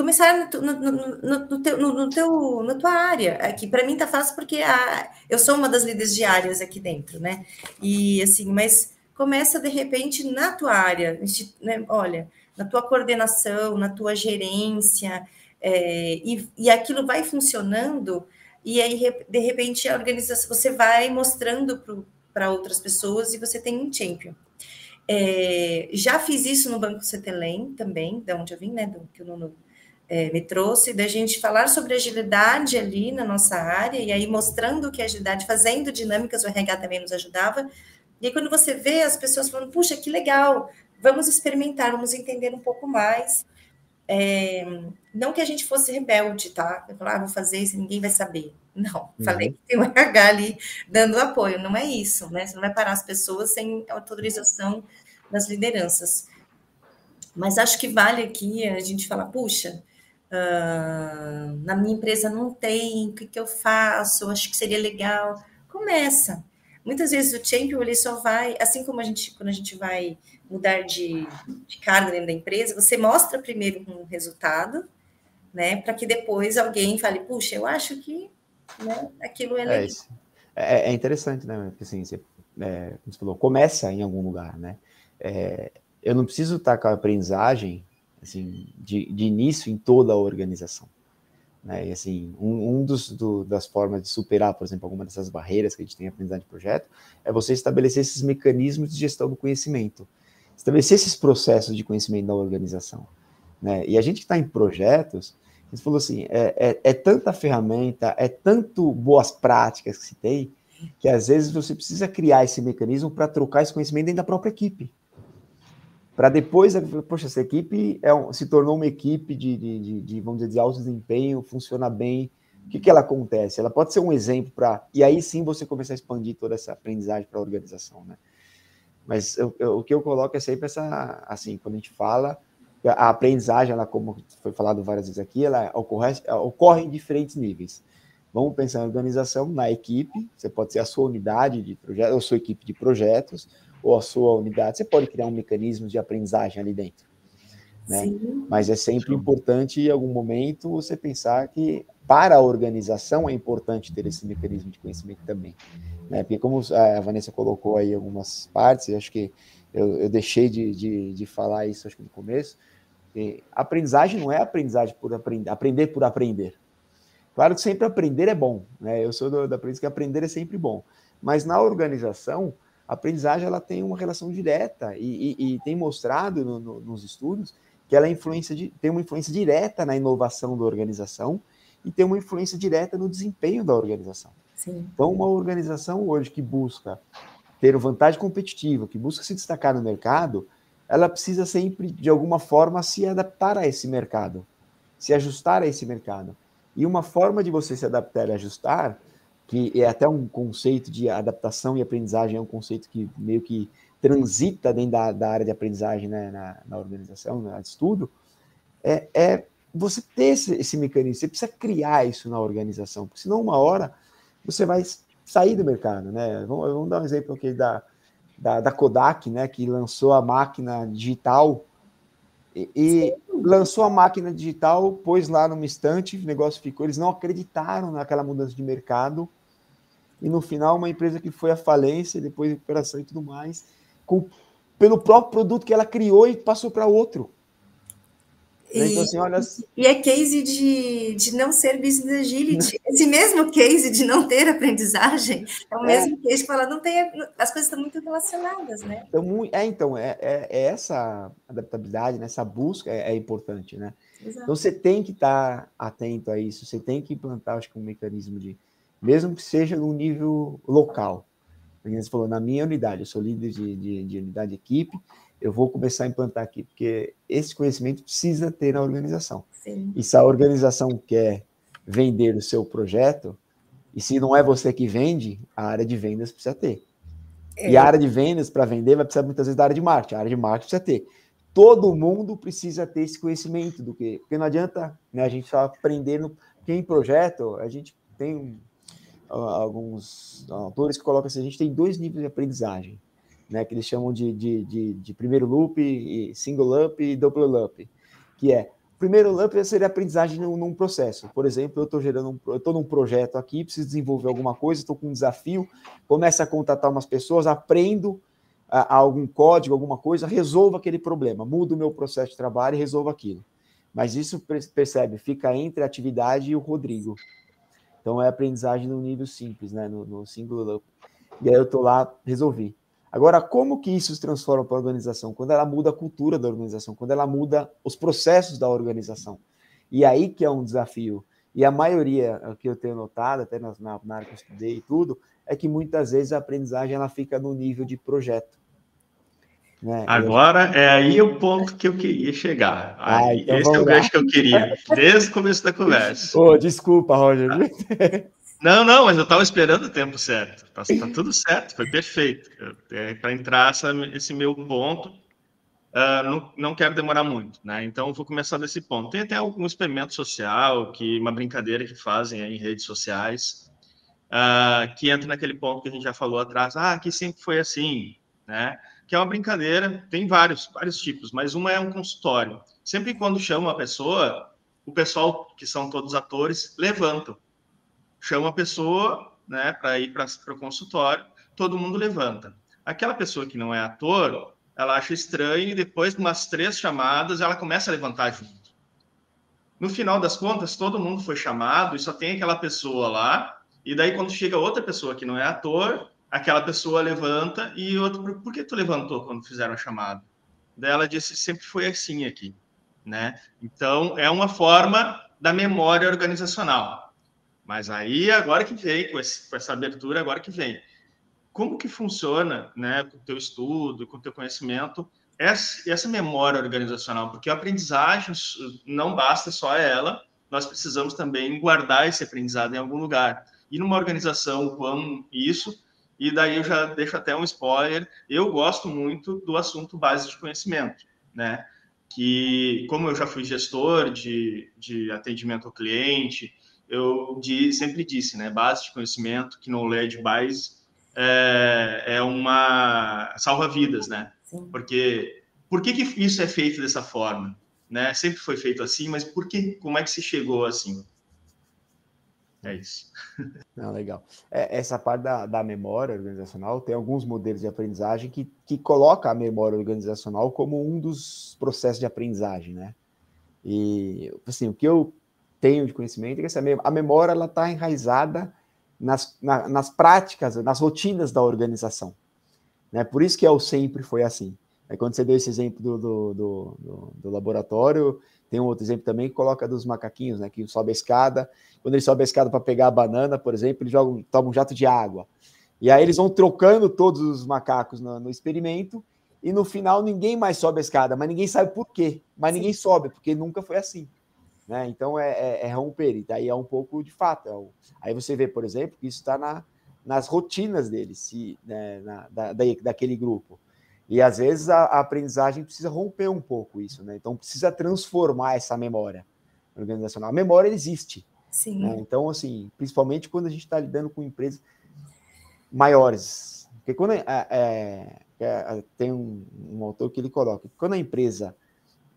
começar no, no, no, no, teu, no, teu, na tua área. Aqui, para mim, tá fácil porque a, eu sou uma das líderes diárias aqui dentro, né? E assim, mas começa de repente na tua área, né? olha, na tua coordenação, na tua gerência, é, e, e aquilo vai funcionando, e aí, de repente, a organização, você vai mostrando para outras pessoas e você tem um champion. É, já fiz isso no Banco Cetelem também, de onde eu vim, né? Do, que o Nuno é, me trouxe, da gente falar sobre agilidade ali na nossa área, e aí mostrando que a agilidade, fazendo dinâmicas, o RH também nos ajudava. E aí, quando você vê as pessoas falando, puxa, que legal, vamos experimentar, vamos entender um pouco mais. É, não que a gente fosse rebelde, tá? Eu falar, ah, vou fazer isso, ninguém vai saber. Não, uhum. falei que tem um RH ali dando apoio, não é isso, né? Você não vai parar as pessoas sem autorização das lideranças. Mas acho que vale aqui a gente falar, puxa, Uh, na minha empresa não tem, o que, que eu faço? Acho que seria legal. Começa. Muitas vezes o champion ele só vai, assim como a gente, quando a gente vai mudar de, de cargo dentro da empresa, você mostra primeiro um resultado, né? Para que depois alguém fale, puxa, eu acho que né, aquilo é, é legal. É, é interessante, né? Porque assim, você, é, você falou, começa em algum lugar, né? É, eu não preciso estar com a aprendizagem assim, de, de início em toda a organização. Né? E assim, um, um dos, do, das formas de superar, por exemplo, alguma dessas barreiras que a gente tem em aprendizagem de projeto, é você estabelecer esses mecanismos de gestão do conhecimento, estabelecer esses processos de conhecimento da organização. Né? E a gente que está em projetos, a gente falou assim, é, é, é, tanta ferramenta, é tanto boas práticas que se tem, que às vezes você precisa criar esse mecanismo para trocar esse conhecimento dentro da própria equipe para depois, poxa, essa equipe é um, se tornou uma equipe de, de, de, vamos dizer, de alto desempenho, funciona bem. O que, que ela acontece? Ela pode ser um exemplo para. E aí sim você começar a expandir toda essa aprendizagem para a organização, né? Mas eu, eu, o que eu coloco é sempre essa, assim, quando a gente fala, a aprendizagem, ela, como foi falado várias vezes aqui, ela ocorre, ocorre em diferentes níveis. Vamos pensar em organização, na equipe, você pode ser a sua unidade de projeto, ou sua equipe de projetos, ou a sua unidade, você pode criar um mecanismo de aprendizagem ali dentro. Né? Mas é sempre importante, em algum momento, você pensar que para a organização é importante ter esse mecanismo de conhecimento também. Né? Porque, como a Vanessa colocou aí algumas partes, eu acho que eu, eu deixei de, de, de, falar isso acho que no começo, aprendizagem não é aprendizagem por aprender, aprender por aprender. Claro que sempre aprender é bom, né? Eu sou da premissa que aprender é sempre bom. Mas na organização, a aprendizagem ela tem uma relação direta e, e, e tem mostrado no, no, nos estudos que ela influência de, tem uma influência direta na inovação da organização e tem uma influência direta no desempenho da organização. Sim. Então, uma organização hoje que busca ter vantagem competitiva, que busca se destacar no mercado, ela precisa sempre, de alguma forma, se adaptar a esse mercado, se ajustar a esse mercado. E uma forma de você se adaptar e ajustar que é até um conceito de adaptação e aprendizagem, é um conceito que meio que transita dentro da, da área de aprendizagem né, na, na organização, na estudo, é, é você ter esse, esse, mecanismo, você precisa criar isso na organização, porque senão uma hora você vai sair do mercado, né? Vamos, vamos dar um exemplo aqui da, da, da, Kodak, né, que lançou a máquina digital e, e lançou a máquina digital, pôs lá numa estante, o negócio ficou, eles não acreditaram naquela mudança de mercado, e no final uma empresa que foi à falência, depois recuperação e tudo mais, com, pelo próprio produto que ela criou e passou para outro. Né? Então, assim, olha... E é case de, de não ser business agility. Esse mesmo case de não ter aprendizagem é o é. mesmo case que fala, não tem, as coisas estão muito relacionadas, né? Então, é, então, é, é, é essa adaptabilidade, né, essa busca é, é importante, né? Exato. Então você tem que estar atento a isso, você tem que implantar, acho que, um mecanismo de mesmo que seja no nível local. Você falou, na minha unidade, eu sou líder de, de, de unidade de equipe, eu vou começar a implantar aqui, porque esse conhecimento precisa ter na organização. Sim. E se a organização quer vender o seu projeto, e se não é você que vende, a área de vendas precisa ter. É. E a área de vendas, para vender, vai precisar muitas vezes da área de marketing. A área de marketing precisa ter. Todo mundo precisa ter esse conhecimento do que. Porque não adianta né, a gente só aprender no. Porque em projeto, a gente tem alguns autores que colocam assim: a gente tem dois níveis de aprendizagem, né, que eles chamam de, de, de, de primeiro loop, e single loop e double loop, que é primeiro loop seria aprendizagem num, num, processo. Por exemplo, eu estou gerando um, eu estou num projeto aqui, preciso desenvolver alguma coisa, estou com um desafio, começo a contatar umas pessoas, aprendo a, a algum código, alguma coisa, resolvo aquele problema, mudo o meu processo de trabalho e resolvo aquilo. Mas isso percebe, fica entre a atividade e o Rodrigo. Então é aprendizagem no nível simples, né? No, no single loop. E aí eu estou lá, resolvi. Agora, como que isso se transforma para a organização? Quando ela muda a cultura da organização, quando ela muda os processos da organização. E aí que é um desafio. E a maioria, que eu tenho notado, até na, na área que eu estudei e tudo, é que muitas vezes a aprendizagem ela fica no nível de projeto. Né? Agora eu... é aí o ponto que eu queria chegar. Ah, então esse é o gancho que eu queria, desde o começo da conversa. Oh, desculpa, Roger. Não, não, mas eu estava esperando o tempo certo. Está tá tudo certo, foi perfeito. É, Para entrar essa, esse meu ponto, uh, não, não quero demorar muito, né? Então, vou começar desse ponto. Tem até algum experimento social, que uma brincadeira que fazem em redes sociais, uh, que entra naquele ponto que a gente já falou atrás. Ah, que sempre foi assim, né? Que é uma brincadeira, tem vários, vários tipos, mas uma é um consultório. Sempre quando chama a pessoa, o pessoal, que são todos atores, levantam chama a pessoa né, para ir para o consultório, todo mundo levanta. Aquela pessoa que não é ator, ela acha estranho e depois de umas três chamadas ela começa a levantar junto. No final das contas, todo mundo foi chamado e só tem aquela pessoa lá. E daí, quando chega outra pessoa que não é ator, aquela pessoa levanta e outro, por que tu levantou quando fizeram a chamada? Daí ela disse, sempre foi assim aqui, né? Então, é uma forma da memória organizacional. Mas aí, agora que vem, com, esse, com essa abertura, agora que vem. Como que funciona, né, com o teu estudo, com o teu conhecimento, essa, essa memória organizacional? Porque a aprendizagem não basta só ela, nós precisamos também guardar esse aprendizado em algum lugar. E numa organização como isso, e daí eu já deixo até um spoiler, eu gosto muito do assunto base de conhecimento, né? Que, como eu já fui gestor de, de atendimento ao cliente, eu de, sempre disse, né? Base de conhecimento, que knowledge base é, é uma salva vidas, né? Sim. Porque por que, que isso é feito dessa forma? Né? Sempre foi feito assim, mas por que? Como é que se chegou assim? É isso. Não, legal. É, essa parte da, da memória organizacional tem alguns modelos de aprendizagem que, que coloca a memória organizacional como um dos processos de aprendizagem, né? E assim, o que eu tenho de conhecimento é que essa, a memória ela está enraizada nas, na, nas práticas, nas rotinas da organização. Né? Por isso que é o sempre foi assim. Aí quando você deu esse exemplo do, do, do, do, laboratório, tem um outro exemplo também que coloca dos macaquinhos, né? Que sobe a escada. Quando ele sobe a escada para pegar a banana, por exemplo, ele joga, toma um jato de água. E aí eles vão trocando todos os macacos no, no, experimento, e no final ninguém mais sobe a escada, mas ninguém sabe por quê. Mas Sim. ninguém sobe, porque nunca foi assim. Né? Então é, é, é, romper, e daí é um pouco de fato. É o, aí você vê, por exemplo, que isso está na, nas rotinas deles, se, né, na, da, daquele grupo. E às vezes a, a, aprendizagem precisa romper um pouco isso, né? Então precisa transformar essa memória organizacional. A memória existe. Sim. Né? Então, assim, principalmente quando a gente está lidando com empresas maiores. Porque quando é, é, é, tem um, um, autor que ele coloca quando a empresa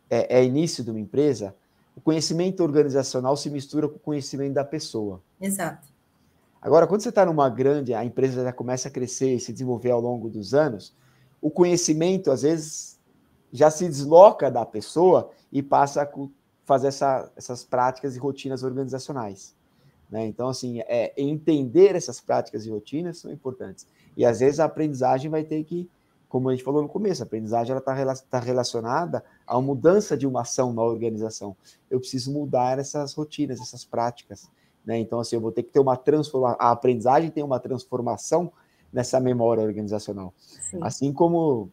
é, é início de uma empresa, o conhecimento organizacional se mistura com o conhecimento da pessoa. Exato. Agora, quando você está numa grande, a empresa já começa a crescer e se desenvolver ao longo dos anos, o conhecimento, às vezes, já se desloca da pessoa e passa a fazer essa, essas práticas e rotinas organizacionais. Né? Então, assim, é, entender essas práticas e rotinas são importantes. E, às vezes, a aprendizagem vai ter que como a gente falou no começo, a aprendizagem está tá relacionada à mudança de uma ação na organização. Eu preciso mudar essas rotinas, essas práticas. Né? Então, assim, eu vou ter que ter uma transformação. A aprendizagem tem uma transformação nessa memória organizacional. Sim. Assim como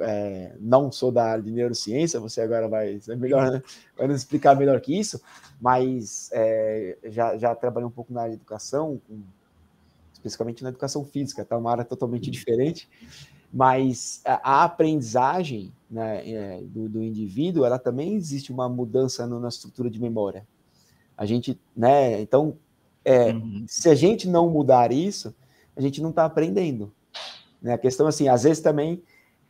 é, não sou da área de neurociência, você agora vai é melhor, né? vai nos explicar melhor que isso, mas é, já, já trabalhei um pouco na área de educação, especificamente na educação física, tá uma área totalmente diferente, mas a, a aprendizagem né, é, do, do, indivíduo, ela também existe uma mudança no, na estrutura de memória. A gente, né, então, é, uhum. se a gente não mudar isso, a gente não está aprendendo. Né? A questão, assim, às vezes também,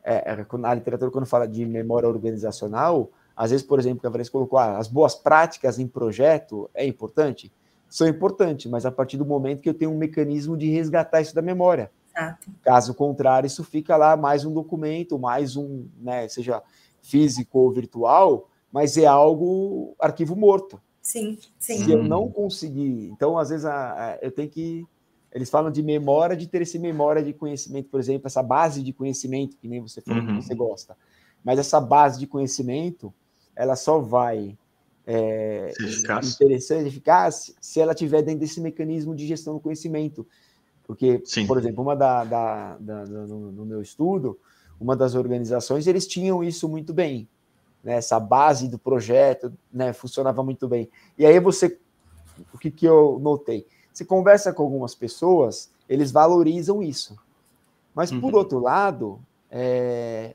é, é a literatura, quando fala de memória organizacional, às vezes, por exemplo, que a Vanessa colocou, ah, as boas práticas em projeto é importante? São importantes, mas a partir do momento que eu tenho um mecanismo de resgatar isso da memória. Exato. Caso contrário, isso fica lá mais um documento, mais um, né, seja físico ou virtual, mas é algo arquivo morto. Sim, sim. Se eu não conseguir, então às vezes a, a, eu tenho que eles falam de memória, de ter esse memória de conhecimento, por exemplo, essa base de conhecimento, que nem você falou uhum. que você gosta. Mas essa base de conhecimento, ela só vai é, interessante, eficaz, se ela tiver dentro desse mecanismo de gestão do conhecimento. Porque, Sim. por exemplo, uma da, da, da, da no, no, meu estudo, uma das organizações, eles tinham isso muito bem. Né? Essa base do projeto né, funcionava muito bem. E aí você, o que, que eu notei? Você conversa com algumas pessoas, eles valorizam isso. Mas, por uhum. outro lado, é,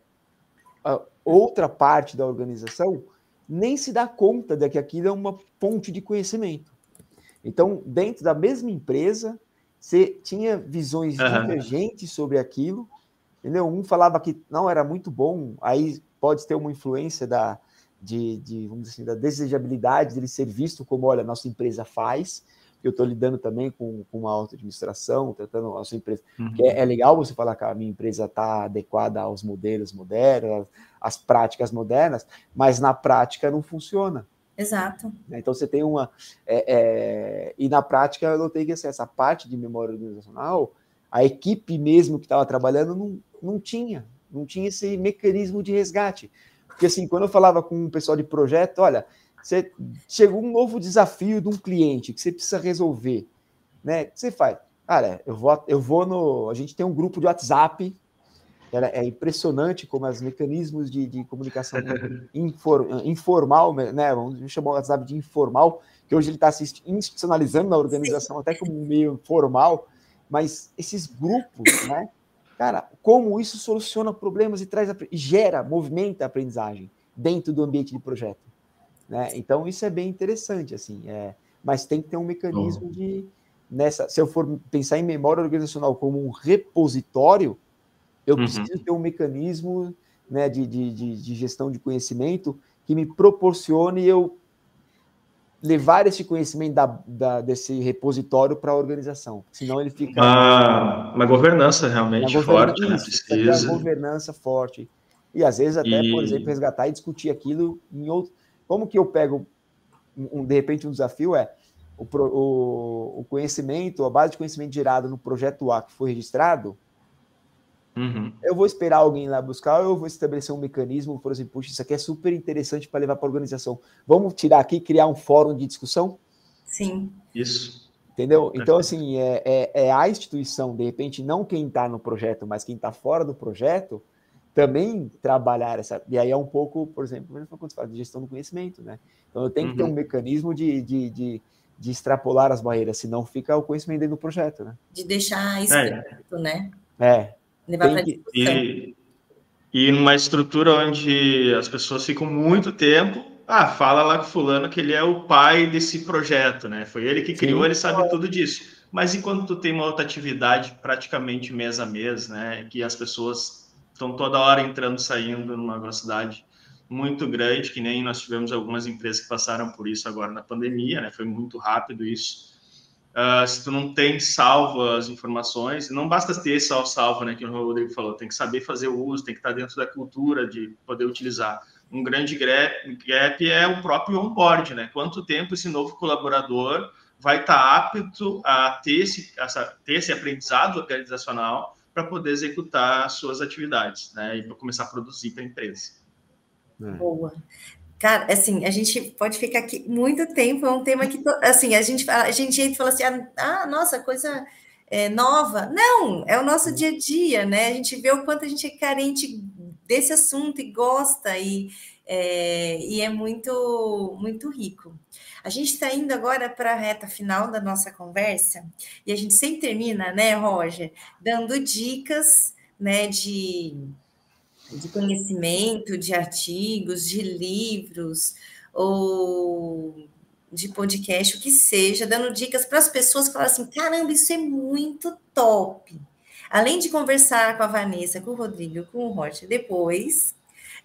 outra parte da organização nem se dá conta de que aquilo é uma fonte de conhecimento. Então, dentro da mesma empresa, você tinha visões uhum. divergentes sobre aquilo, entendeu? Um falava que não era muito bom, aí pode ter uma influência da, de, de vamos dizer assim, da desejabilidade dele ser visto como, olha, nossa empresa faz, eu estou lidando também com, com uma auto-administração, tratando a sua empresa. Uhum. É, é, legal você falar que a minha empresa está adequada aos modelos modernos, às práticas modernas, mas na prática não funciona. Exato. Né, então você tem uma. É, é, e na prática eu notei que assim, essa parte de memória organizacional, a equipe mesmo que estava trabalhando não, não tinha, não tinha esse mecanismo de resgate. Porque assim, quando eu falava com o pessoal de projeto, olha, você chegou um novo desafio de um cliente que você precisa resolver, né? O que você faz? Cara, eu vou, eu vou no. A gente tem um grupo de WhatsApp. É impressionante como os mecanismos de, de comunicação infor, informal, né? Vamos chamar o WhatsApp de informal, que hoje ele está se institucionalizando na organização até como meio formal, mas esses grupos, né? Cara, como isso soluciona problemas e traz e gera, movimenta a aprendizagem dentro do ambiente de projeto. Né? Então, isso é bem interessante, assim, é, mas tem que ter um mecanismo uhum. de. Nessa, se eu for pensar em memória organizacional como um repositório, eu uhum. preciso ter um mecanismo né, de, de, de, gestão de conhecimento que me proporcione eu levar esse conhecimento da, da desse repositório para a organização. Senão ele fica. Uma, uma governança realmente uma forte, né? Precisa. Uma governança forte. E às vezes até, e... por exemplo, resgatar e discutir aquilo em outro. Como que eu pego, um, de repente, um desafio é o, o, o conhecimento, a base de conhecimento gerada no projeto A que foi registrado, Uhum. Eu vou esperar alguém lá buscar ou eu vou estabelecer um mecanismo, por exemplo, puxa, isso aqui é super interessante para levar para a organização. Vamos tirar aqui e criar um fórum de discussão? Sim. Isso. Entendeu? Então, assim, é, é, é a instituição, de repente, não quem está no projeto, mas quem está fora do projeto, também trabalhar essa. E aí é um pouco, por exemplo, quando você fala de gestão do conhecimento, né? Então eu tenho uhum. que ter um uhum. mecanismo de, de, de, de, extrapolar as barreiras, senão fica o conhecimento dentro do projeto, né? De deixar escrito, é. né? É. Levar para discussão. E, e numa estrutura onde as pessoas ficam muito tempo. Ah, fala lá com fulano que ele é o pai desse projeto, né? Foi ele que criou, Sim. ele sabe tudo disso. Mas enquanto tu tem uma outra atividade praticamente mês a mês, né? Que as pessoas estão toda hora entrando saindo numa velocidade muito grande, que nem nós tivemos algumas empresas que passaram por isso agora na pandemia, né? Foi muito rápido isso. Uh, se tu não tem salvo as informações, não basta ter só salvo, né? Que o Rodrigo falou, tem que saber fazer o uso, tem que estar dentro da cultura de poder utilizar. Um grande gap é o próprio onboard, né? Quanto tempo esse novo colaborador vai estar apto a ter esse, essa, ter esse aprendizado organizacional para poder executar suas atividades, né? E para começar a produzir para a empresa. É. Boa. Cara, assim, a gente pode ficar aqui muito tempo, é um tema que, assim, a gente fala, a gente fala assim, ah, nossa, coisa é, nova. Não, é o nosso dia a dia, né? A gente vê o quanto a gente é carente desse assunto e gosta, e, é, e é muito, muito rico. A gente está indo agora para a reta final da nossa conversa, e a gente sempre termina, né, Roger, dando dicas né, de, de conhecimento, de artigos, de livros, ou de podcast, o que seja, dando dicas para as pessoas que falam assim: caramba, isso é muito top. Além de conversar com a Vanessa, com o Rodrigo, com o Roger depois,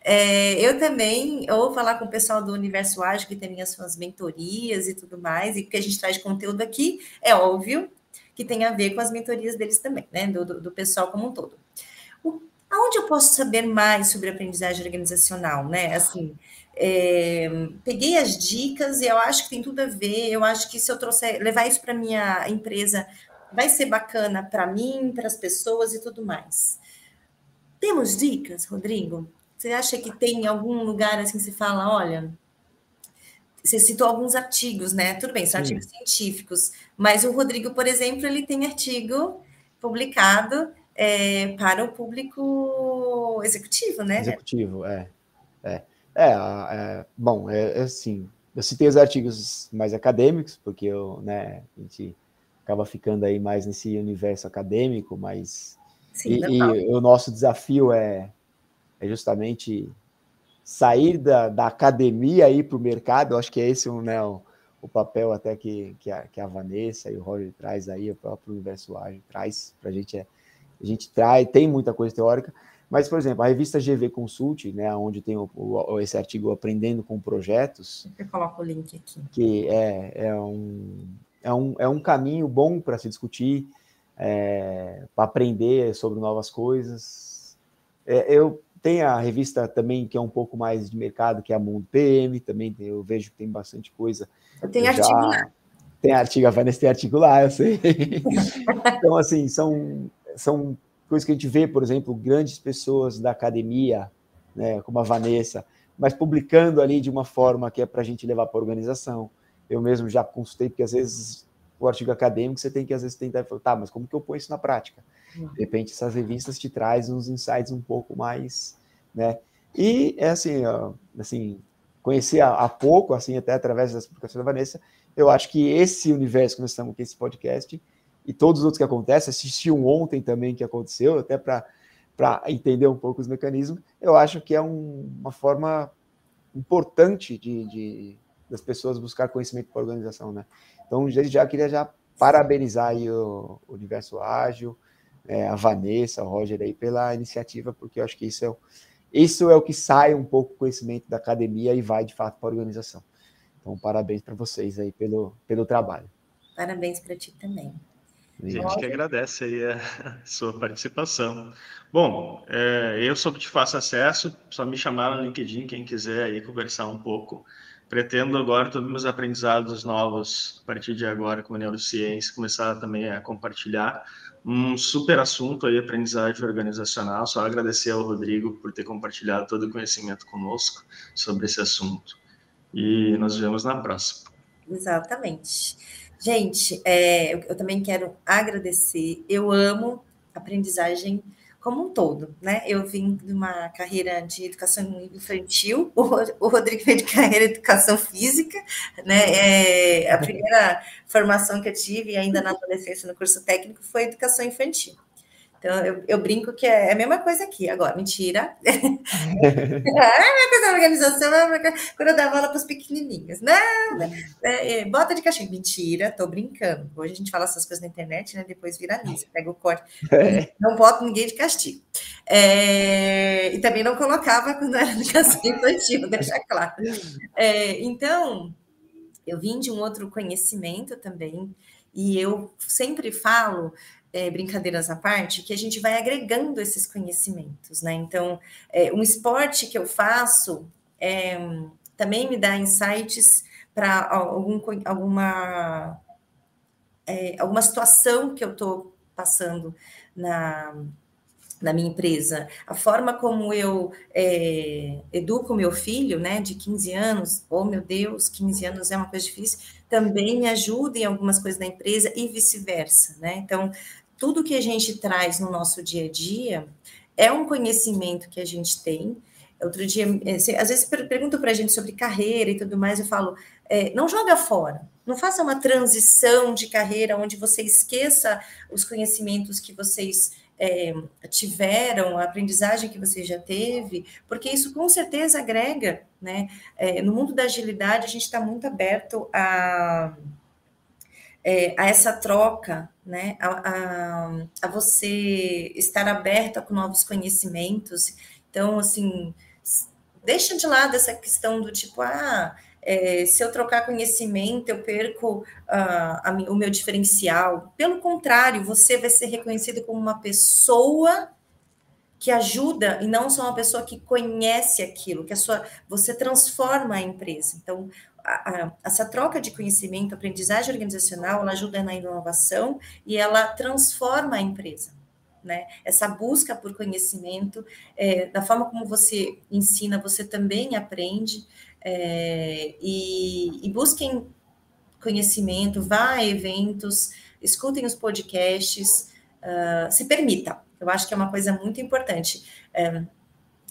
é, eu também, ou falar com o pessoal do Universo Ágil, que tem as suas mentorias e tudo mais, e que a gente traz conteúdo aqui, é óbvio que tem a ver com as mentorias deles também, né? Do, do, do pessoal como um todo. O, aonde eu posso saber mais sobre aprendizagem organizacional, né? Assim, é, peguei as dicas e eu acho que tem tudo a ver. Eu acho que se eu trouxer, levar isso para minha empresa, vai ser bacana para mim, para as pessoas e tudo mais. Temos dicas, Rodrigo? Você acha que tem algum lugar assim que se fala, olha, você citou alguns artigos, né? Tudo bem, são Sim. artigos científicos, mas o Rodrigo, por exemplo, ele tem artigo publicado é, para o público executivo, né? Executivo, é. É, é, é bom, é, é, assim, eu citei os artigos mais acadêmicos, porque eu, né, a gente acaba ficando aí mais nesse universo acadêmico, mas Sim, e, e o nosso desafio é, é justamente sair da, da academia e ir para o mercado, eu acho que é esse né, o, o papel até que, que, a, que a Vanessa e o Roger traz aí, o próprio universo ágil traz para a gente, é, a gente traz, tem muita coisa teórica, mas, por exemplo, a revista GV Consult, né, onde tem o, o, esse artigo Aprendendo com Projetos. Eu coloco o link aqui. Que é, é, um, é, um, é um caminho bom para se discutir, é, para aprender sobre novas coisas. É, eu tenho a revista também, que é um pouco mais de mercado, que é a Mundo PM, também eu vejo que tem bastante coisa. Eu artigo lá. Tem artigo, a Vanessa tem artigo lá, eu sei. então, assim, são, são coisa que a gente vê, por exemplo, grandes pessoas da academia, né, como a Vanessa, mas publicando ali de uma forma que é para a gente levar para a organização. Eu mesmo já consultei, porque às vezes o artigo acadêmico você tem que às vezes tentar falar, tá, mas como que eu ponho isso na prática? Uhum. De repente essas revistas te trazem uns insights um pouco mais, né? E é assim, assim, conhecer há pouco, assim, até através das publicações da Vanessa, eu acho que esse universo que nós estamos aqui, esse podcast, e todos os outros que acontecem, assisti um ontem também que aconteceu, até para entender um pouco os mecanismos, eu acho que é um, uma forma importante de, de, das pessoas buscar conhecimento para a organização, né? Então, já, já queria já parabenizar o, o Universo Ágil, é, a Vanessa, o Roger aí pela iniciativa, porque eu acho que isso é, o, isso é o que sai um pouco do conhecimento da academia e vai de fato para a organização. Então, parabéns para vocês aí pelo, pelo trabalho. Parabéns para ti também. A gente que agradece aí a sua participação. Bom, é, eu sou de fácil acesso, só me chamar no LinkedIn, quem quiser aí conversar um pouco. Pretendo agora todos os meus aprendizados novos, a partir de agora, com a neurociência, começar também a compartilhar um super assunto aí, aprendizagem organizacional. Só agradecer ao Rodrigo por ter compartilhado todo o conhecimento conosco sobre esse assunto. E nos vemos na próxima. Exatamente. Gente, é, eu, eu, também quero agradecer. Eu amo aprendizagem como um todo, né? Eu vim de uma carreira de educação infantil, o, Rodrigo veio de carreira de educação física, né? É, a primeira formação que eu tive ainda na adolescência no curso técnico foi educação infantil. Então, eu, eu, brinco que é, é a mesma coisa aqui. Agora, mentira. é a mesma coisa da organização, é quando eu dava aula para os pequenininhos. Nada. É, é, bota de caixinha. Mentira, tô brincando. Hoje a gente fala essas coisas na internet, né? Depois viraliza, pega o corte. É. Não bota ninguém de castigo. É, e também não colocava quando era educação infantil, deixa claro. É, então, eu vim de um outro conhecimento também, e eu sempre falo é, brincadeiras à parte, que a gente vai agregando esses conhecimentos, né? Então, é, um esporte que eu faço é, também me dá insights para algum, alguma, é, alguma situação que eu estou passando na, na minha empresa, a forma como eu é, educo meu filho, né, de 15 anos, oh meu Deus, 15 anos é uma coisa difícil, também me ajuda em algumas coisas da empresa e vice-versa, né? Então, tudo que a gente traz no nosso dia a dia é um conhecimento que a gente tem. Outro dia, é, às vezes perguntam para a gente sobre carreira e tudo mais, eu falo, é, não joga fora, não faça uma transição de carreira onde você esqueça os conhecimentos que vocês é, tiveram, a aprendizagem que você já teve, porque isso com certeza agrega, né? É, no mundo da agilidade, a gente está muito aberto a, é, a essa troca, né? A, a, a, você estar aberta com novos conhecimentos. Então, assim, deixa de lado essa questão do tipo, ah, é, se eu trocar conhecimento, eu perco uh, a, o meu diferencial. Pelo contrário, você vai ser reconhecido como uma pessoa que ajuda e não só uma pessoa que conhece aquilo, que a sua você transforma a empresa. Então, a, a, essa troca de conhecimento, aprendizagem organizacional, ela ajuda na inovação e ela transforma a empresa. Né? Essa busca por conhecimento, é, da forma como você ensina, você também aprende. É, e, e, busquem conhecimento, vá a eventos, escutem os podcasts, uh, se permita. Eu acho que é uma coisa muito importante. É,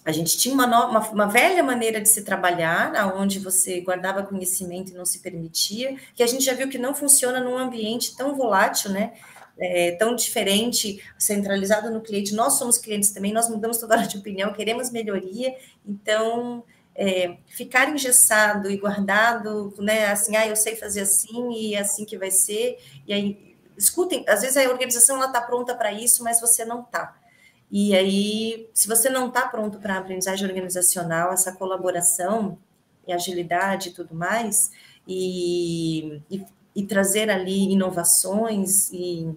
a gente tinha uma, uma, uma, velha maneira de se trabalhar, aonde você guardava conhecimento e não se permitia, que a gente já viu que não funciona num ambiente tão volátil, né? É, tão diferente, centralizado no cliente. Nós somos clientes também, nós mudamos toda hora de opinião, queremos melhoria, então é, ficar engessado e guardado, né, assim, ah, eu sei fazer assim e é assim que vai ser, e aí, escutem, às vezes a organização está pronta para isso, mas você não está. E aí, se você não está pronto para a aprendizagem organizacional, essa colaboração e agilidade e tudo mais, e, e, e trazer ali inovações e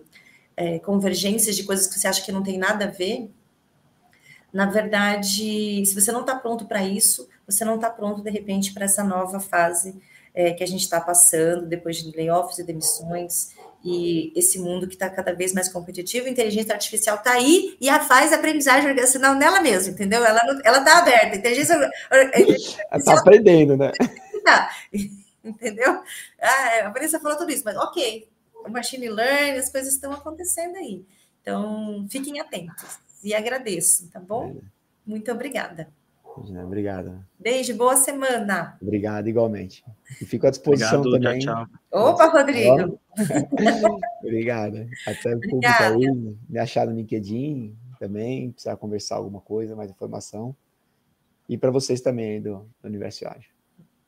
é, convergências de coisas que você acha que não tem nada a ver, na verdade, se você não está pronto para isso, você não está pronto, de repente, para essa nova fase é, que a gente está passando, depois de layoffs e demissões, e esse mundo que está cada vez mais competitivo, a inteligência artificial está aí e a faz a aprendizagem organizacional nela mesma, entendeu? Ela ela está aberta, a inteligência, está aprendendo, né? Tá, entendeu? Ah, a Vanessa falou tudo isso, mas ok, o machine learning, as coisas estão acontecendo aí. Então, fiquem atentos e agradeço, tá bom? É. Muito obrigada. Obrigado. Beijo, boa semana. Obrigado, igualmente. E fico à disposição Obrigado, também. Tchau, tchau. Opa, Rodrigo. Obrigado. Até o público aí, me achar no LinkedIn também, precisar conversar alguma coisa, mais informação. E para vocês também aí do, do Universo Ágil.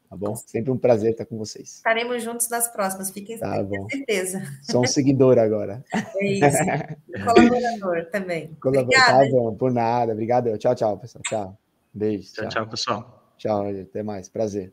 Tá bom? Sempre um prazer estar com vocês. Estaremos juntos nas próximas, fiquem tá com certeza. Sou um seguidor agora. É isso. Colaborador também. Colaborador, tá bom, por nada. Obrigado. Tchau, tchau, pessoal. Tchau. Beijo. Tchau, tchau, tchau pessoal. Tchau, até mais. Prazer